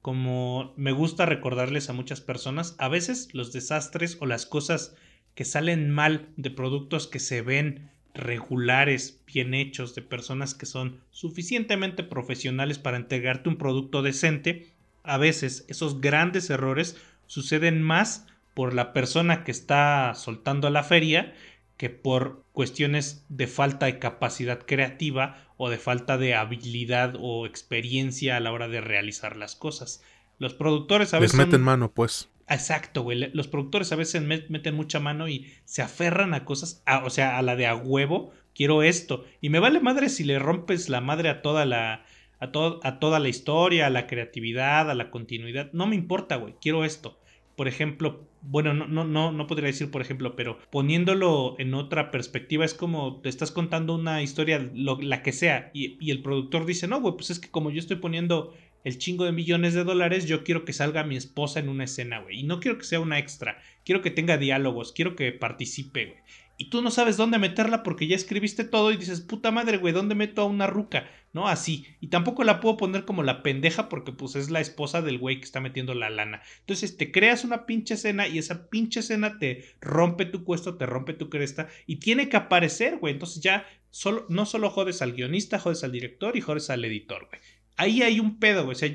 Como me gusta recordarles a muchas personas, a veces los desastres o las cosas que salen mal de productos que se ven regulares, bien hechos, de personas que son suficientemente profesionales para entregarte un producto decente, a veces esos grandes errores suceden más por la persona que está soltando la feria que por cuestiones de falta de capacidad creativa o de falta de habilidad o experiencia a la hora de realizar las cosas. Los productores a veces... Les meten mano, pues. Exacto, güey. Los productores a veces meten mucha mano y se aferran a cosas, o sea, a la de a huevo, quiero esto. Y me vale madre si le rompes la madre a toda la, a, a toda la historia, a la creatividad, a la continuidad. No me importa, güey, quiero esto. Por ejemplo, bueno, no, no, no, no podría decir por ejemplo, pero poniéndolo en otra perspectiva, es como te estás contando una historia, la que sea, y, y el productor dice, no, güey, pues es que como yo estoy poniendo el chingo de millones de dólares, yo quiero que salga mi esposa en una escena, güey. Y no quiero que sea una extra, quiero que tenga diálogos, quiero que participe, güey y tú no sabes dónde meterla porque ya escribiste todo y dices, puta madre, güey, ¿dónde meto a una ruca? ¿No? Así. Y tampoco la puedo poner como la pendeja porque pues es la esposa del güey que está metiendo la lana. Entonces te creas una pinche escena y esa pinche escena te rompe tu cuesto, te rompe tu cresta y tiene que aparecer, güey. Entonces ya solo, no solo jodes al guionista, jodes al director y jodes al editor, güey. Ahí hay un pedo, güey. O sea,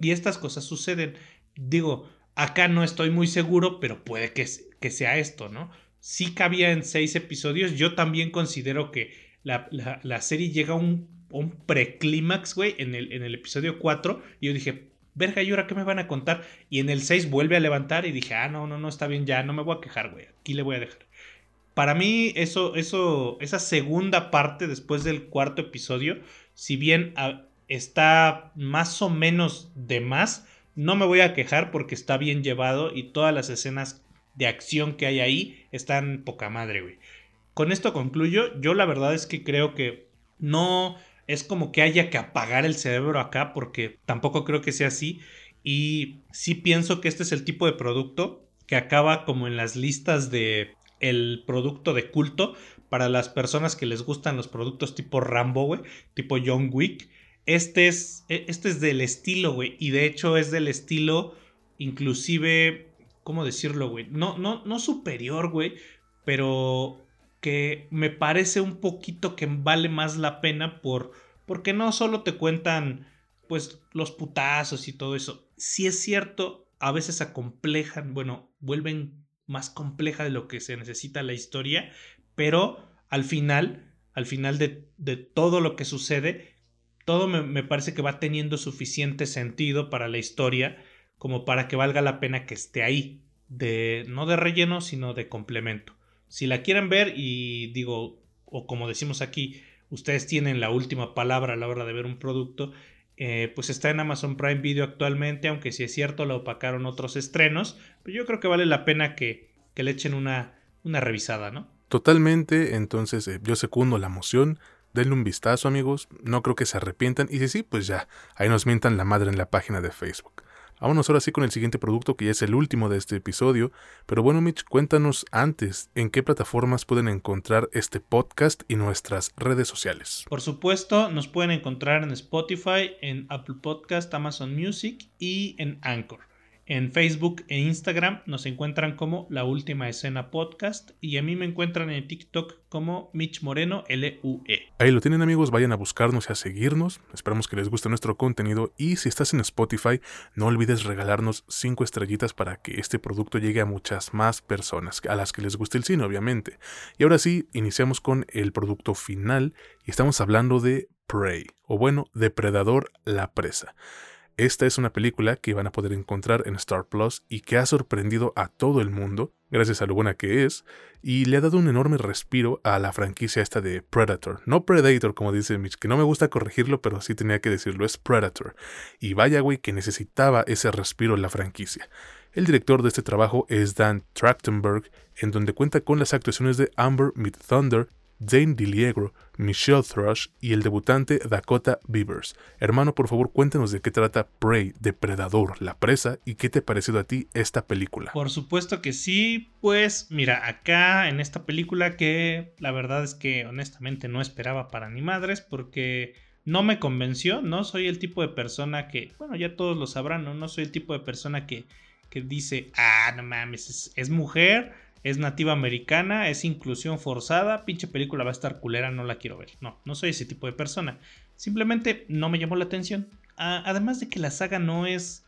y estas cosas suceden. Digo, acá no estoy muy seguro, pero puede que, que sea esto, ¿no? sí cabía en seis episodios. Yo también considero que la, serie llega a un, un preclímax, güey, en el, en el episodio 4. Y yo dije, verga, ¿y ahora qué me van a contar? Y en el 6 vuelve a levantar y dije, ah, no, no, no, está bien, ya, no me voy a quejar, güey. Aquí le voy a dejar. Para mí, eso, eso, esa segunda parte después del cuarto episodio, si bien ah, está más o menos de más, no me voy a quejar porque está bien llevado y todas las escenas de acción que hay ahí están poca madre, güey. Con esto concluyo. Yo la verdad es que creo que no es como que haya que apagar el cerebro acá porque tampoco creo que sea así. Y sí pienso que este es el tipo de producto que acaba como en las listas de el producto de culto para las personas que les gustan los productos tipo Rambo, güey, tipo John Wick. Este es, e, este es del estilo, güey, y de hecho es del estilo inclusive ¿cómo decirlo, güey? No, no, no superior, güey, pero que me parece un poquito que vale más la pena por, porque no solo te cuentan, pues, los putazos y todo eso. Si es cierto, a veces acomplejan, bueno, vuelven más compleja de lo que se necesita la historia, pero al final, al final de, de todo lo que sucede, todo me, parece que va teniendo suficiente sentido para la historia como para que valga la pena que esté ahí, de no de relleno, sino de complemento. Si la quieren ver y digo, o como decimos aquí, ustedes tienen la última palabra a la hora de ver un producto, eh, pues está en Amazon Prime Video actualmente, aunque si es cierto lo opacaron otros estrenos, pero yo creo que vale la pena que, le echen una, una revisada, ¿no? Totalmente, entonces eh, yo secundo la moción, denle un vistazo amigos, no creo que se arrepientan y si sí, pues ya, ahí nos mientan la madre en la página de Facebook. Vámonos ahora sí con el siguiente producto que ya es el último de este episodio. Pero bueno, Mitch, cuéntanos antes en qué plataformas pueden encontrar este podcast y nuestras redes sociales. Por supuesto, nos pueden encontrar en Spotify, en Apple Podcast, Amazon Music y en Anchor. En Facebook e Instagram nos encuentran como La Última Escena Podcast y a mí me encuentran en TikTok como Mitch Moreno LUE. Ahí lo tienen amigos, vayan a buscarnos y a seguirnos. Esperamos que les guste nuestro contenido y si estás en Spotify, no olvides regalarnos 5 estrellitas para que este producto llegue a muchas más personas, a las que les guste el cine obviamente. Y ahora sí, iniciamos con el producto final y estamos hablando de Prey, o bueno, Depredador la presa. Esta es una película que van a poder encontrar en Star Plus y que ha sorprendido a todo el mundo, gracias a lo buena que es, y le ha dado un enorme respiro a la franquicia esta de Predator. No Predator, como dice Mitch, que no me gusta corregirlo, pero sí tenía que decirlo, es Predator. Y vaya güey que necesitaba ese respiro en la franquicia. El director de este trabajo es Dan Trachtenberg, en donde cuenta con las actuaciones de Amber Mid Thunder, Dane DiLiegro, Michelle Thrush y el debutante Dakota Beavers. Hermano, por favor, cuéntanos de qué trata Prey, Depredador, la presa, y qué te ha parecido a ti esta película. Por supuesto que sí, pues mira, acá en esta película que la verdad es que honestamente no esperaba para ni madres porque no me convenció, no soy el tipo de persona que, bueno, ya todos lo sabrán, no, no soy el tipo de persona que, que dice, ah, no mames, es mujer es nativa americana, es inclusión forzada, pinche película va a estar culera, no la quiero ver. No, no soy ese tipo de persona. Simplemente no me llamó la atención. además de que la saga no es...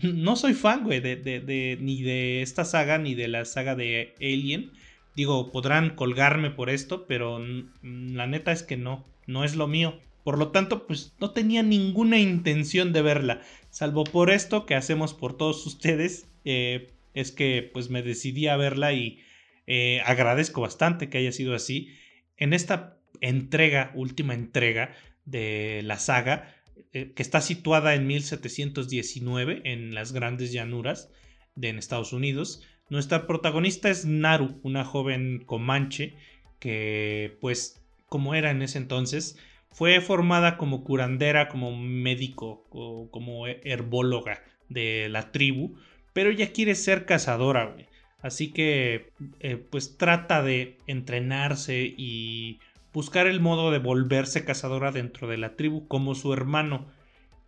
No soy fan, güey, de, de, ni de esta saga ni de la saga de Alien. Digo, podrán colgarme por esto, pero la neta es que no, no es lo mío. Por lo tanto, pues no tenía ninguna intención de verla, salvo por esto que hacemos por todos ustedes. Eh, es que pues me decidí a verla y eh, agradezco bastante que haya sido así. En esta entrega, última entrega de la saga, eh, que está situada en 1719 en las grandes llanuras de Estados Unidos, nuestra protagonista es Naru, una joven comanche que pues como era en ese entonces, fue formada como curandera, como médico o como herbóloga de la tribu, pero ella quiere ser cazadora, güey. Así que, eh, pues trata de entrenarse y buscar el modo de volverse cazadora dentro de la tribu como su hermano.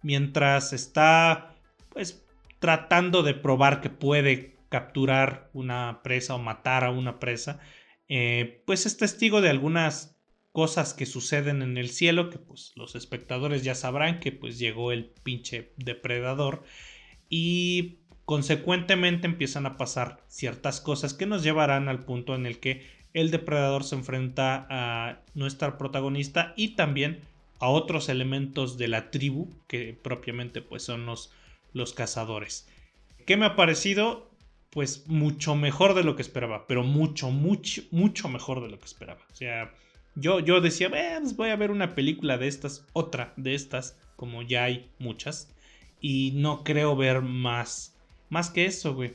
Mientras está, pues, tratando de probar que puede capturar una presa o matar a una presa, eh, pues es testigo de algunas cosas que suceden en el cielo, que pues los espectadores ya sabrán que pues llegó el pinche depredador. Y Consecuentemente empiezan a pasar ciertas cosas que nos llevarán al punto en el que el depredador se enfrenta a nuestra protagonista y también a otros elementos de la tribu que propiamente pues son los, los cazadores. ¿Qué me ha parecido? Pues mucho mejor de lo que esperaba, pero mucho, mucho, mucho mejor de lo que esperaba. O sea, yo, yo decía, pues voy a ver una película de estas, otra de estas, como ya hay muchas, y no creo ver más más que eso, güey.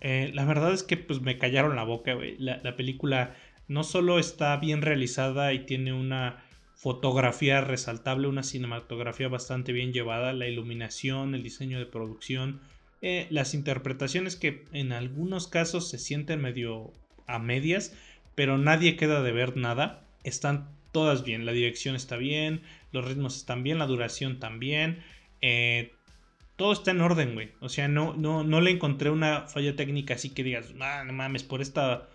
Eh, la verdad es que pues me callaron la boca, güey. La, película no solo está bien realizada y tiene una fotografía resaltable, una cinematografía bastante bien llevada, la iluminación, el diseño de producción, eh, las interpretaciones que en algunos casos se sienten medio a medias, pero nadie queda de ver nada. Están todas bien, la dirección está bien, los ritmos están bien, la duración también. Eh, todo está en orden, güey. O sea, no, no, no le encontré una falla técnica así que digas, ah, no mames, por esta.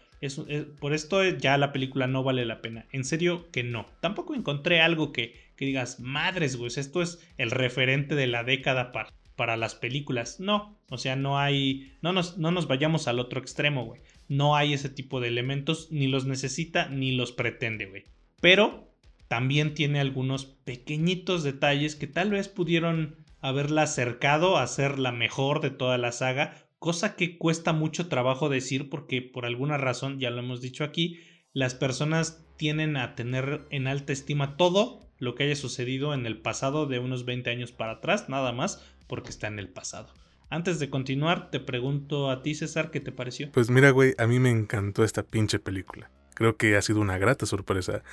por esto ya la película no vale la pena. En serio que no. Tampoco encontré algo que, que digas, madres, güey, esto es el referente de la década para, para las películas. No, o sea, no hay. No nos, no nos vayamos al otro extremo, güey. No hay ese tipo de elementos, ni los necesita, ni los pretende, güey. Pero también tiene algunos pequeñitos detalles que tal vez pudieron haberla acercado a ser la mejor de toda la saga, cosa que cuesta mucho trabajo decir porque por alguna razón, ya lo hemos dicho aquí, las personas tienen a tener en alta estima todo lo que haya sucedido en el pasado de unos 20 años para atrás, nada más porque está en el pasado. Antes de continuar, te pregunto a ti, César, ¿qué te pareció? Pues mira, güey, a mí me encantó esta pinche película. Creo que ha sido una grata sorpresa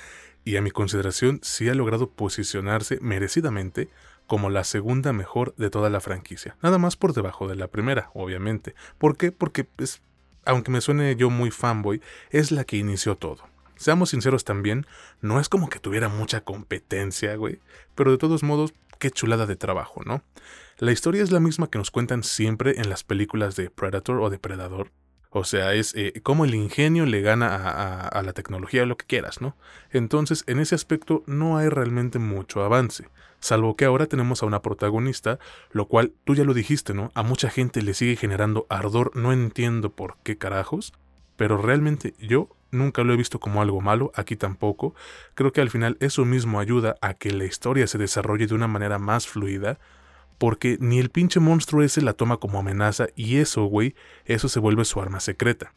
y a mi consideración sí ha logrado posicionarse merecidamente como la segunda mejor de toda la franquicia. Nada más por debajo de la primera, obviamente. ¿Por qué? Porque, pues, aunque me suene yo muy fanboy, es la que inició todo. Seamos sinceros también, no es como que tuviera mucha competencia, güey, pero de todos modos, qué chulada de trabajo, ¿no? La historia es la misma que nos cuentan siempre en las películas de Predator o Depredador, o sea, es eh, como el ingenio le gana a, a, la tecnología, lo que quieras, ¿no? Entonces, en ese aspecto no hay realmente mucho avance, salvo que ahora tenemos a una protagonista, lo cual tú ya lo dijiste, ¿no? A mucha gente le sigue generando ardor, no entiendo por qué carajos, pero realmente yo nunca lo he visto como algo malo, aquí tampoco. Creo que al final eso mismo ayuda a que la historia se desarrolle de una manera más fluida, porque ni el pinche monstruo ese la toma como amenaza y eso, güey, eso se vuelve su arma secreta.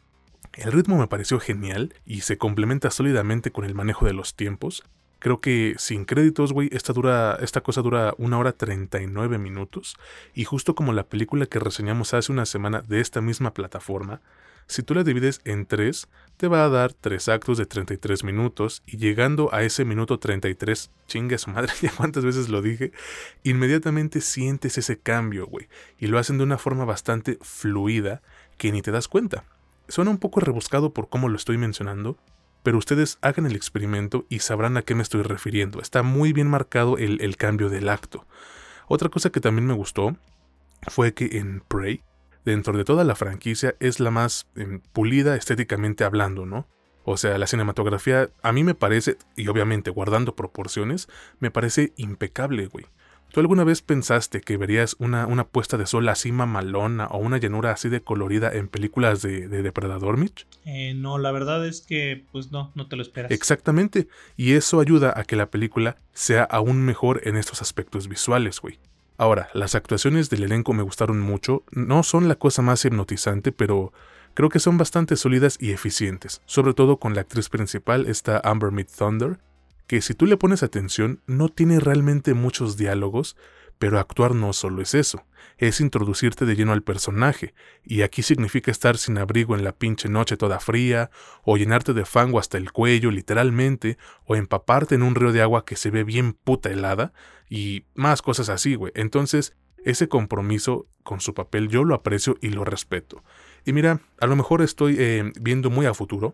El ritmo me pareció genial y se complementa sólidamente con el manejo de los tiempos. Creo que sin créditos, güey, esta, esta cosa dura una hora 39 minutos. Y justo como la película que reseñamos hace una semana de esta misma plataforma, Si tú la divides en tres, te va a dar tres actos de 33 minutos y llegando a ese minuto 33, chinga su madre, (laughs) ya cuántas veces lo dije, inmediatamente sientes ese cambio, güey, y lo hacen de una forma bastante fluida que ni te das cuenta. Suena un poco rebuscado por cómo lo estoy mencionando, pero ustedes hagan el experimento y sabrán a qué me estoy refiriendo. Está muy bien marcado el, el cambio del acto. Otra cosa que también me gustó fue que en Prey, dentro de toda la franquicia, es la más em, pulida estéticamente hablando, ¿no? O sea, la cinematografía a mí me parece, y obviamente guardando proporciones, me parece impecable, güey. ¿Tú alguna vez pensaste que verías una, una puesta de sol así mamalona o una llanura así de colorida en películas de, de Depredador, Mitch? Eh, no, la verdad es que, pues no, no te lo esperas. Exactamente, y eso ayuda a que la película sea aún mejor en estos aspectos visuales, güey. Ahora, las actuaciones del elenco me gustaron mucho, no son la cosa más hipnotizante, pero creo que son bastante sólidas y eficientes, sobre todo con la actriz principal, esta Amber Mid Thunder, que si tú le pones atención no tiene realmente muchos diálogos, pero actuar no solo es eso, es introducirte de lleno al personaje, y aquí significa estar sin abrigo en la pinche noche toda fría, o llenarte de fango hasta el cuello, literalmente, o empaparte en un río de agua que se ve bien puta helada, y más cosas así, güey. Entonces, ese compromiso con su papel yo lo aprecio y lo respeto. Y mira, a lo mejor estoy eh, viendo muy a futuro,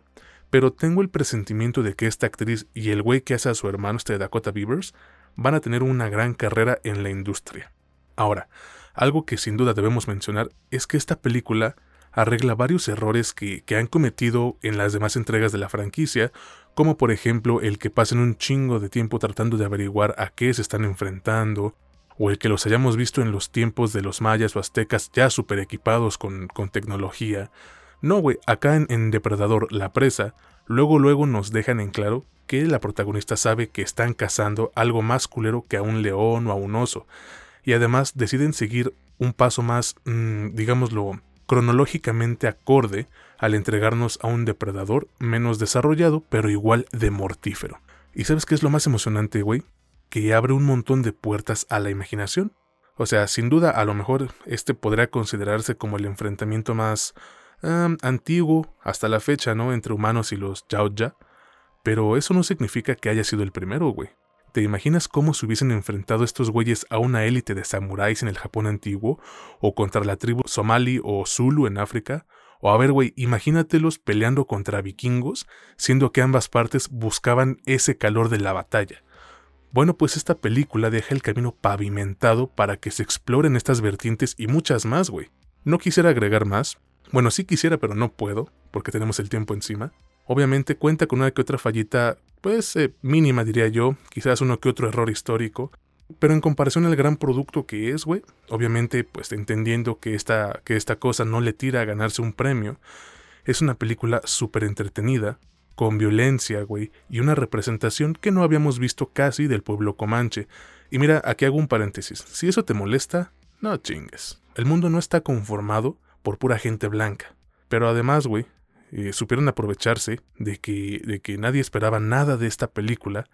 pero tengo el presentimiento de que esta actriz y el güey que hace a su hermano, este Dakota Beavers, van a tener una gran carrera en la industria. Ahora, algo que sin duda debemos mencionar es que esta película arregla varios errores que, que, han cometido en las demás entregas de la franquicia, como por ejemplo el que pasen un chingo de tiempo tratando de averiguar a qué se están enfrentando, o el que los hayamos visto en los tiempos de los mayas o aztecas ya super equipados con, con tecnología, no, güey, acá en, Depredador, la presa, luego luego nos dejan en claro que la protagonista sabe que están cazando algo más culero que a un león o a un oso. Y además deciden seguir un paso más, mmm, digámoslo, cronológicamente acorde al entregarnos a un depredador menos desarrollado, pero igual de mortífero. ¿Y sabes qué es lo más emocionante, güey? Que abre un montón de puertas a la imaginación. O sea, sin duda, a lo mejor este podría considerarse como el enfrentamiento más antiguo hasta la fecha, ¿no? Entre humanos y los Yaoja. Pero eso no significa que haya sido el primero, güey. ¿Te imaginas cómo se hubiesen enfrentado estos güeyes a una élite de samuráis en el Japón antiguo? ¿O contra la tribu somali o zulu en África? O a ver, güey, imagínatelos peleando contra vikingos, siendo que ambas partes buscaban ese calor de la batalla. Bueno, pues esta película deja el camino pavimentado para que se exploren estas vertientes y muchas más, güey. No quisiera agregar más, bueno, sí quisiera, pero no puedo, porque tenemos el tiempo encima. Obviamente cuenta con una que otra fallita, pues eh, mínima diría yo, quizás uno que otro error histórico, pero en comparación al gran producto que es, güey, obviamente pues entendiendo que esta, que esta cosa no le tira a ganarse un premio, es una película súper entretenida, con violencia, güey, y una representación que no habíamos visto casi del pueblo comanche. Y mira, aquí hago un paréntesis, si eso te molesta, no chingues. El mundo no está conformado por pura gente blanca. Pero además, güey, eh, supieron aprovecharse de que, de que nadie esperaba nada de esta película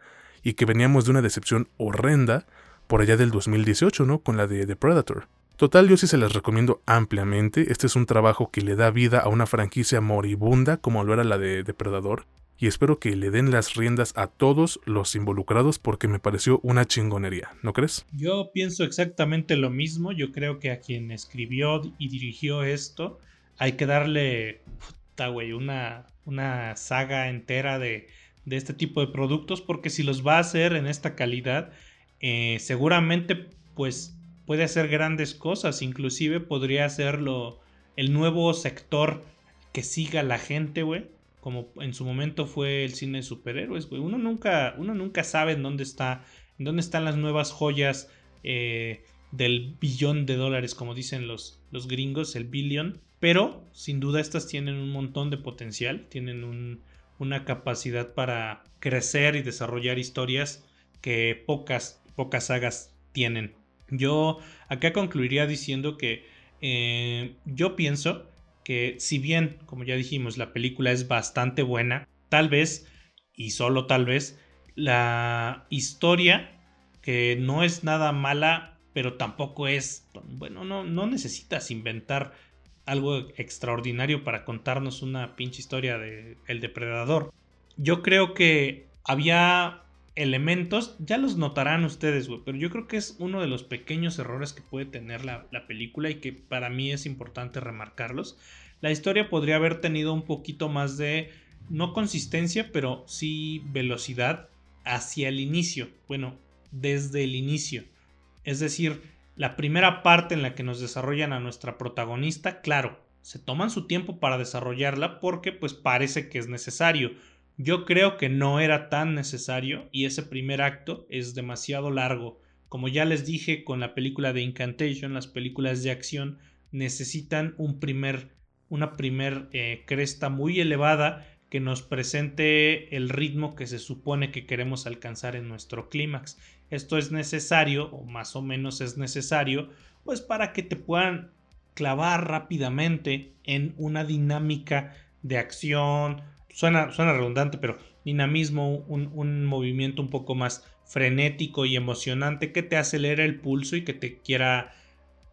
y que veníamos de una decepción horrenda por allá del 2018, ¿no? Con la de The Predator. Total, yo sí se las recomiendo ampliamente. Este es un trabajo que le da vida a una franquicia moribunda como lo era la de Depredador. Y espero que le den las riendas a todos los involucrados porque me pareció una chingonería, ¿no crees? Yo pienso exactamente lo mismo. Yo creo que a quien escribió y dirigió esto hay que darle puta, güey, una, una saga entera de, de, este tipo de productos porque si los va a hacer en esta calidad, eh, seguramente pues puede hacer grandes cosas. Inclusive podría hacerlo el nuevo sector que siga la gente, güey como en su momento fue el cine de superhéroes. Uno nunca, uno nunca sabe en dónde está, en dónde están las nuevas joyas eh, del billón de dólares, como dicen los, los gringos, el billion. Pero sin duda estas tienen un montón de potencial, tienen una capacidad para crecer y desarrollar historias que pocas, pocas sagas tienen. Yo acá concluiría diciendo que eh, yo pienso que si bien, como ya dijimos, la película es bastante buena, tal vez, y solo tal vez, la historia, que no es nada mala, pero tampoco es, bueno, no, no necesitas inventar algo extraordinario para contarnos una pinche historia de El Depredador. Yo creo que había elementos, ya los notarán ustedes, güey, pero yo creo que es uno de los pequeños errores que puede tener la, la, película y que para mí es importante remarcarlos. La historia podría haber tenido un poquito más de, no consistencia, pero sí velocidad hacia el inicio, bueno, desde el inicio. Es decir, la primera parte en la que nos desarrollan a nuestra protagonista, claro, se toman su tiempo para desarrollarla porque pues parece que es necesario. Yo creo que no era tan necesario y ese primer acto es demasiado largo. Como ya les dije con la película de Incantation, las películas de acción necesitan un primer, una primer eh, cresta muy elevada que nos presente el ritmo que se supone que queremos alcanzar en nuestro clímax. Esto es necesario, o más o menos es necesario, pues para que te puedan clavar rápidamente en una dinámica de acción. Suena, redundante, pero dinamismo, un, movimiento un poco más frenético y emocionante que te acelere el pulso y que te quiera,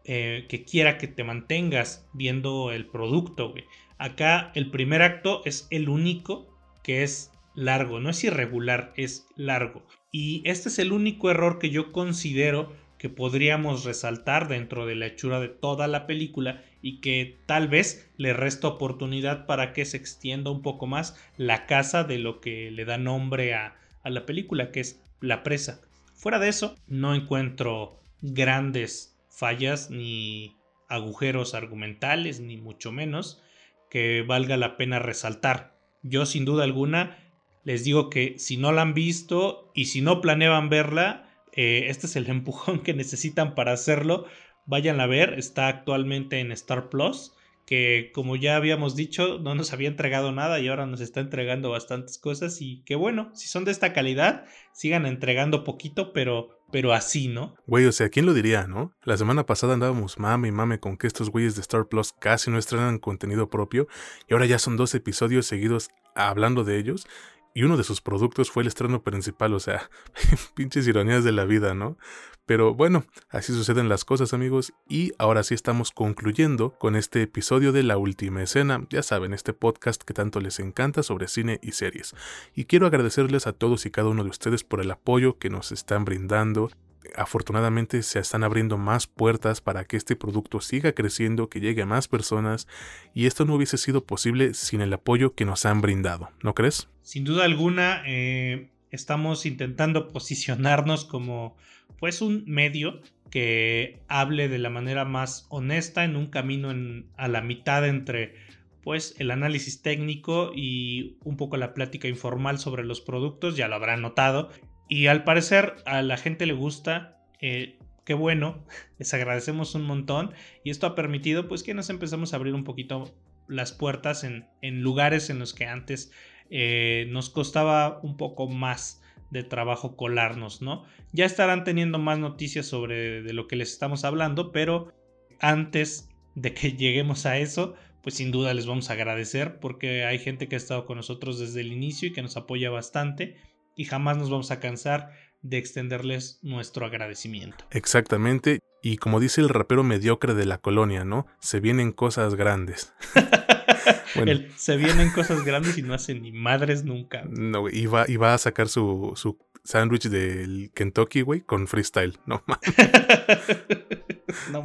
eh, que quiera que te mantengas viendo el producto. Acá el primer acto es el único que es largo, no es irregular, es largo. Y este es el único error que yo considero que podríamos resaltar dentro de la hechura de toda la película y que tal vez le resta oportunidad para que se extienda un poco más la casa de lo que le da nombre a, a la película, que es la presa. Fuera de eso, no encuentro grandes fallas ni agujeros argumentales, ni mucho menos que valga la pena resaltar. Yo sin duda alguna les digo que si no la han visto y si no planeaban verla, eh, este es el (laughs) empujón que necesitan para hacerlo. Vayan a ver, está actualmente en Star Plus, que como ya habíamos dicho, no nos había entregado nada y ahora nos está entregando bastantes cosas y que bueno, si son de esta calidad, sigan entregando poquito, pero pero así, ¿no? Güey, o sea, ¿quién lo diría, no? La semana pasada andábamos mame y mame con que estos güeyes de Star Plus casi no estrenan contenido propio y ahora ya son dos episodios seguidos hablando de ellos y uno de sus productos fue el estreno principal, o sea, (laughs) pinches ironías de la vida, ¿no? Pero bueno, así suceden las cosas amigos y ahora sí estamos concluyendo con este episodio de La Última Escena, ya saben, este podcast que tanto les encanta sobre cine y series. Y quiero agradecerles a todos y cada uno de ustedes por el apoyo que nos están brindando afortunadamente se están abriendo más puertas para que este producto siga creciendo, que llegue a más personas, y esto no hubiese sido posible sin el apoyo que nos han brindado, ¿no crees? Sin duda alguna, eh, estamos intentando posicionarnos como pues un medio que hable de la manera más honesta en un camino a la mitad entre pues el análisis técnico y un poco la plática informal sobre los productos, ya lo habrán notado. Y al parecer a la gente le gusta. Eh, qué bueno, (laughs) les agradecemos un montón. Y esto ha permitido pues que nos empezamos a abrir un poquito las puertas en, en lugares en los que antes eh, nos costaba un poco más de trabajo colarnos, ¿no? Ya estarán teniendo más noticias sobre de lo que les estamos hablando, pero antes de que (laughs) lleguemos a eso, pues sin duda les vamos a agradecer porque hay gente que ha estado con nosotros desde el inicio y que nos apoya bastante y jamás nos vamos a cansar de extenderles nuestro agradecimiento. Exactamente, y como dice el rapero mediocre de la colonia, ¿no? Se vienen cosas grandes. (laughs) se vienen cosas grandes y no hacen ni madres nunca. No, y va, y va a sacar su, su sándwich del Kentucky, güey, con freestyle. No (laughs) (laughs) no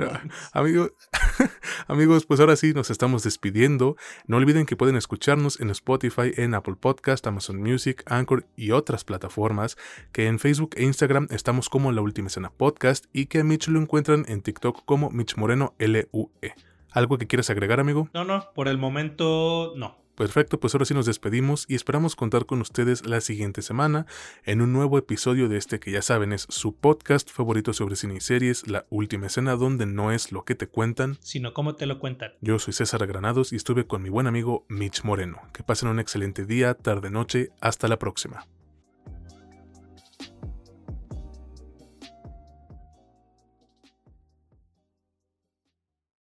Amigo, (laughs) amigos, pues ahora sí nos estamos despidiendo. No olviden que pueden escucharnos en Spotify, en Apple Podcast, Amazon Music, Anchor y otras plataformas. Que en Facebook e Instagram estamos como La Última Escena Podcast y que a Mitch lo encuentran en TikTok como Mitch Moreno LUE. ¿Algo que quieras agregar, amigo? No, no, por el momento no. Perfecto, pues ahora sí nos despedimos y esperamos contar con ustedes la siguiente semana en un nuevo episodio de este que ya saben es su podcast favorito sobre cine y series, La Última Escena, donde no es lo que te cuentan, sino cómo te lo cuentan. Yo soy César Granados y estuve con mi buen amigo Mitch Moreno. Que pasen un excelente día, tarde, noche, hasta la próxima.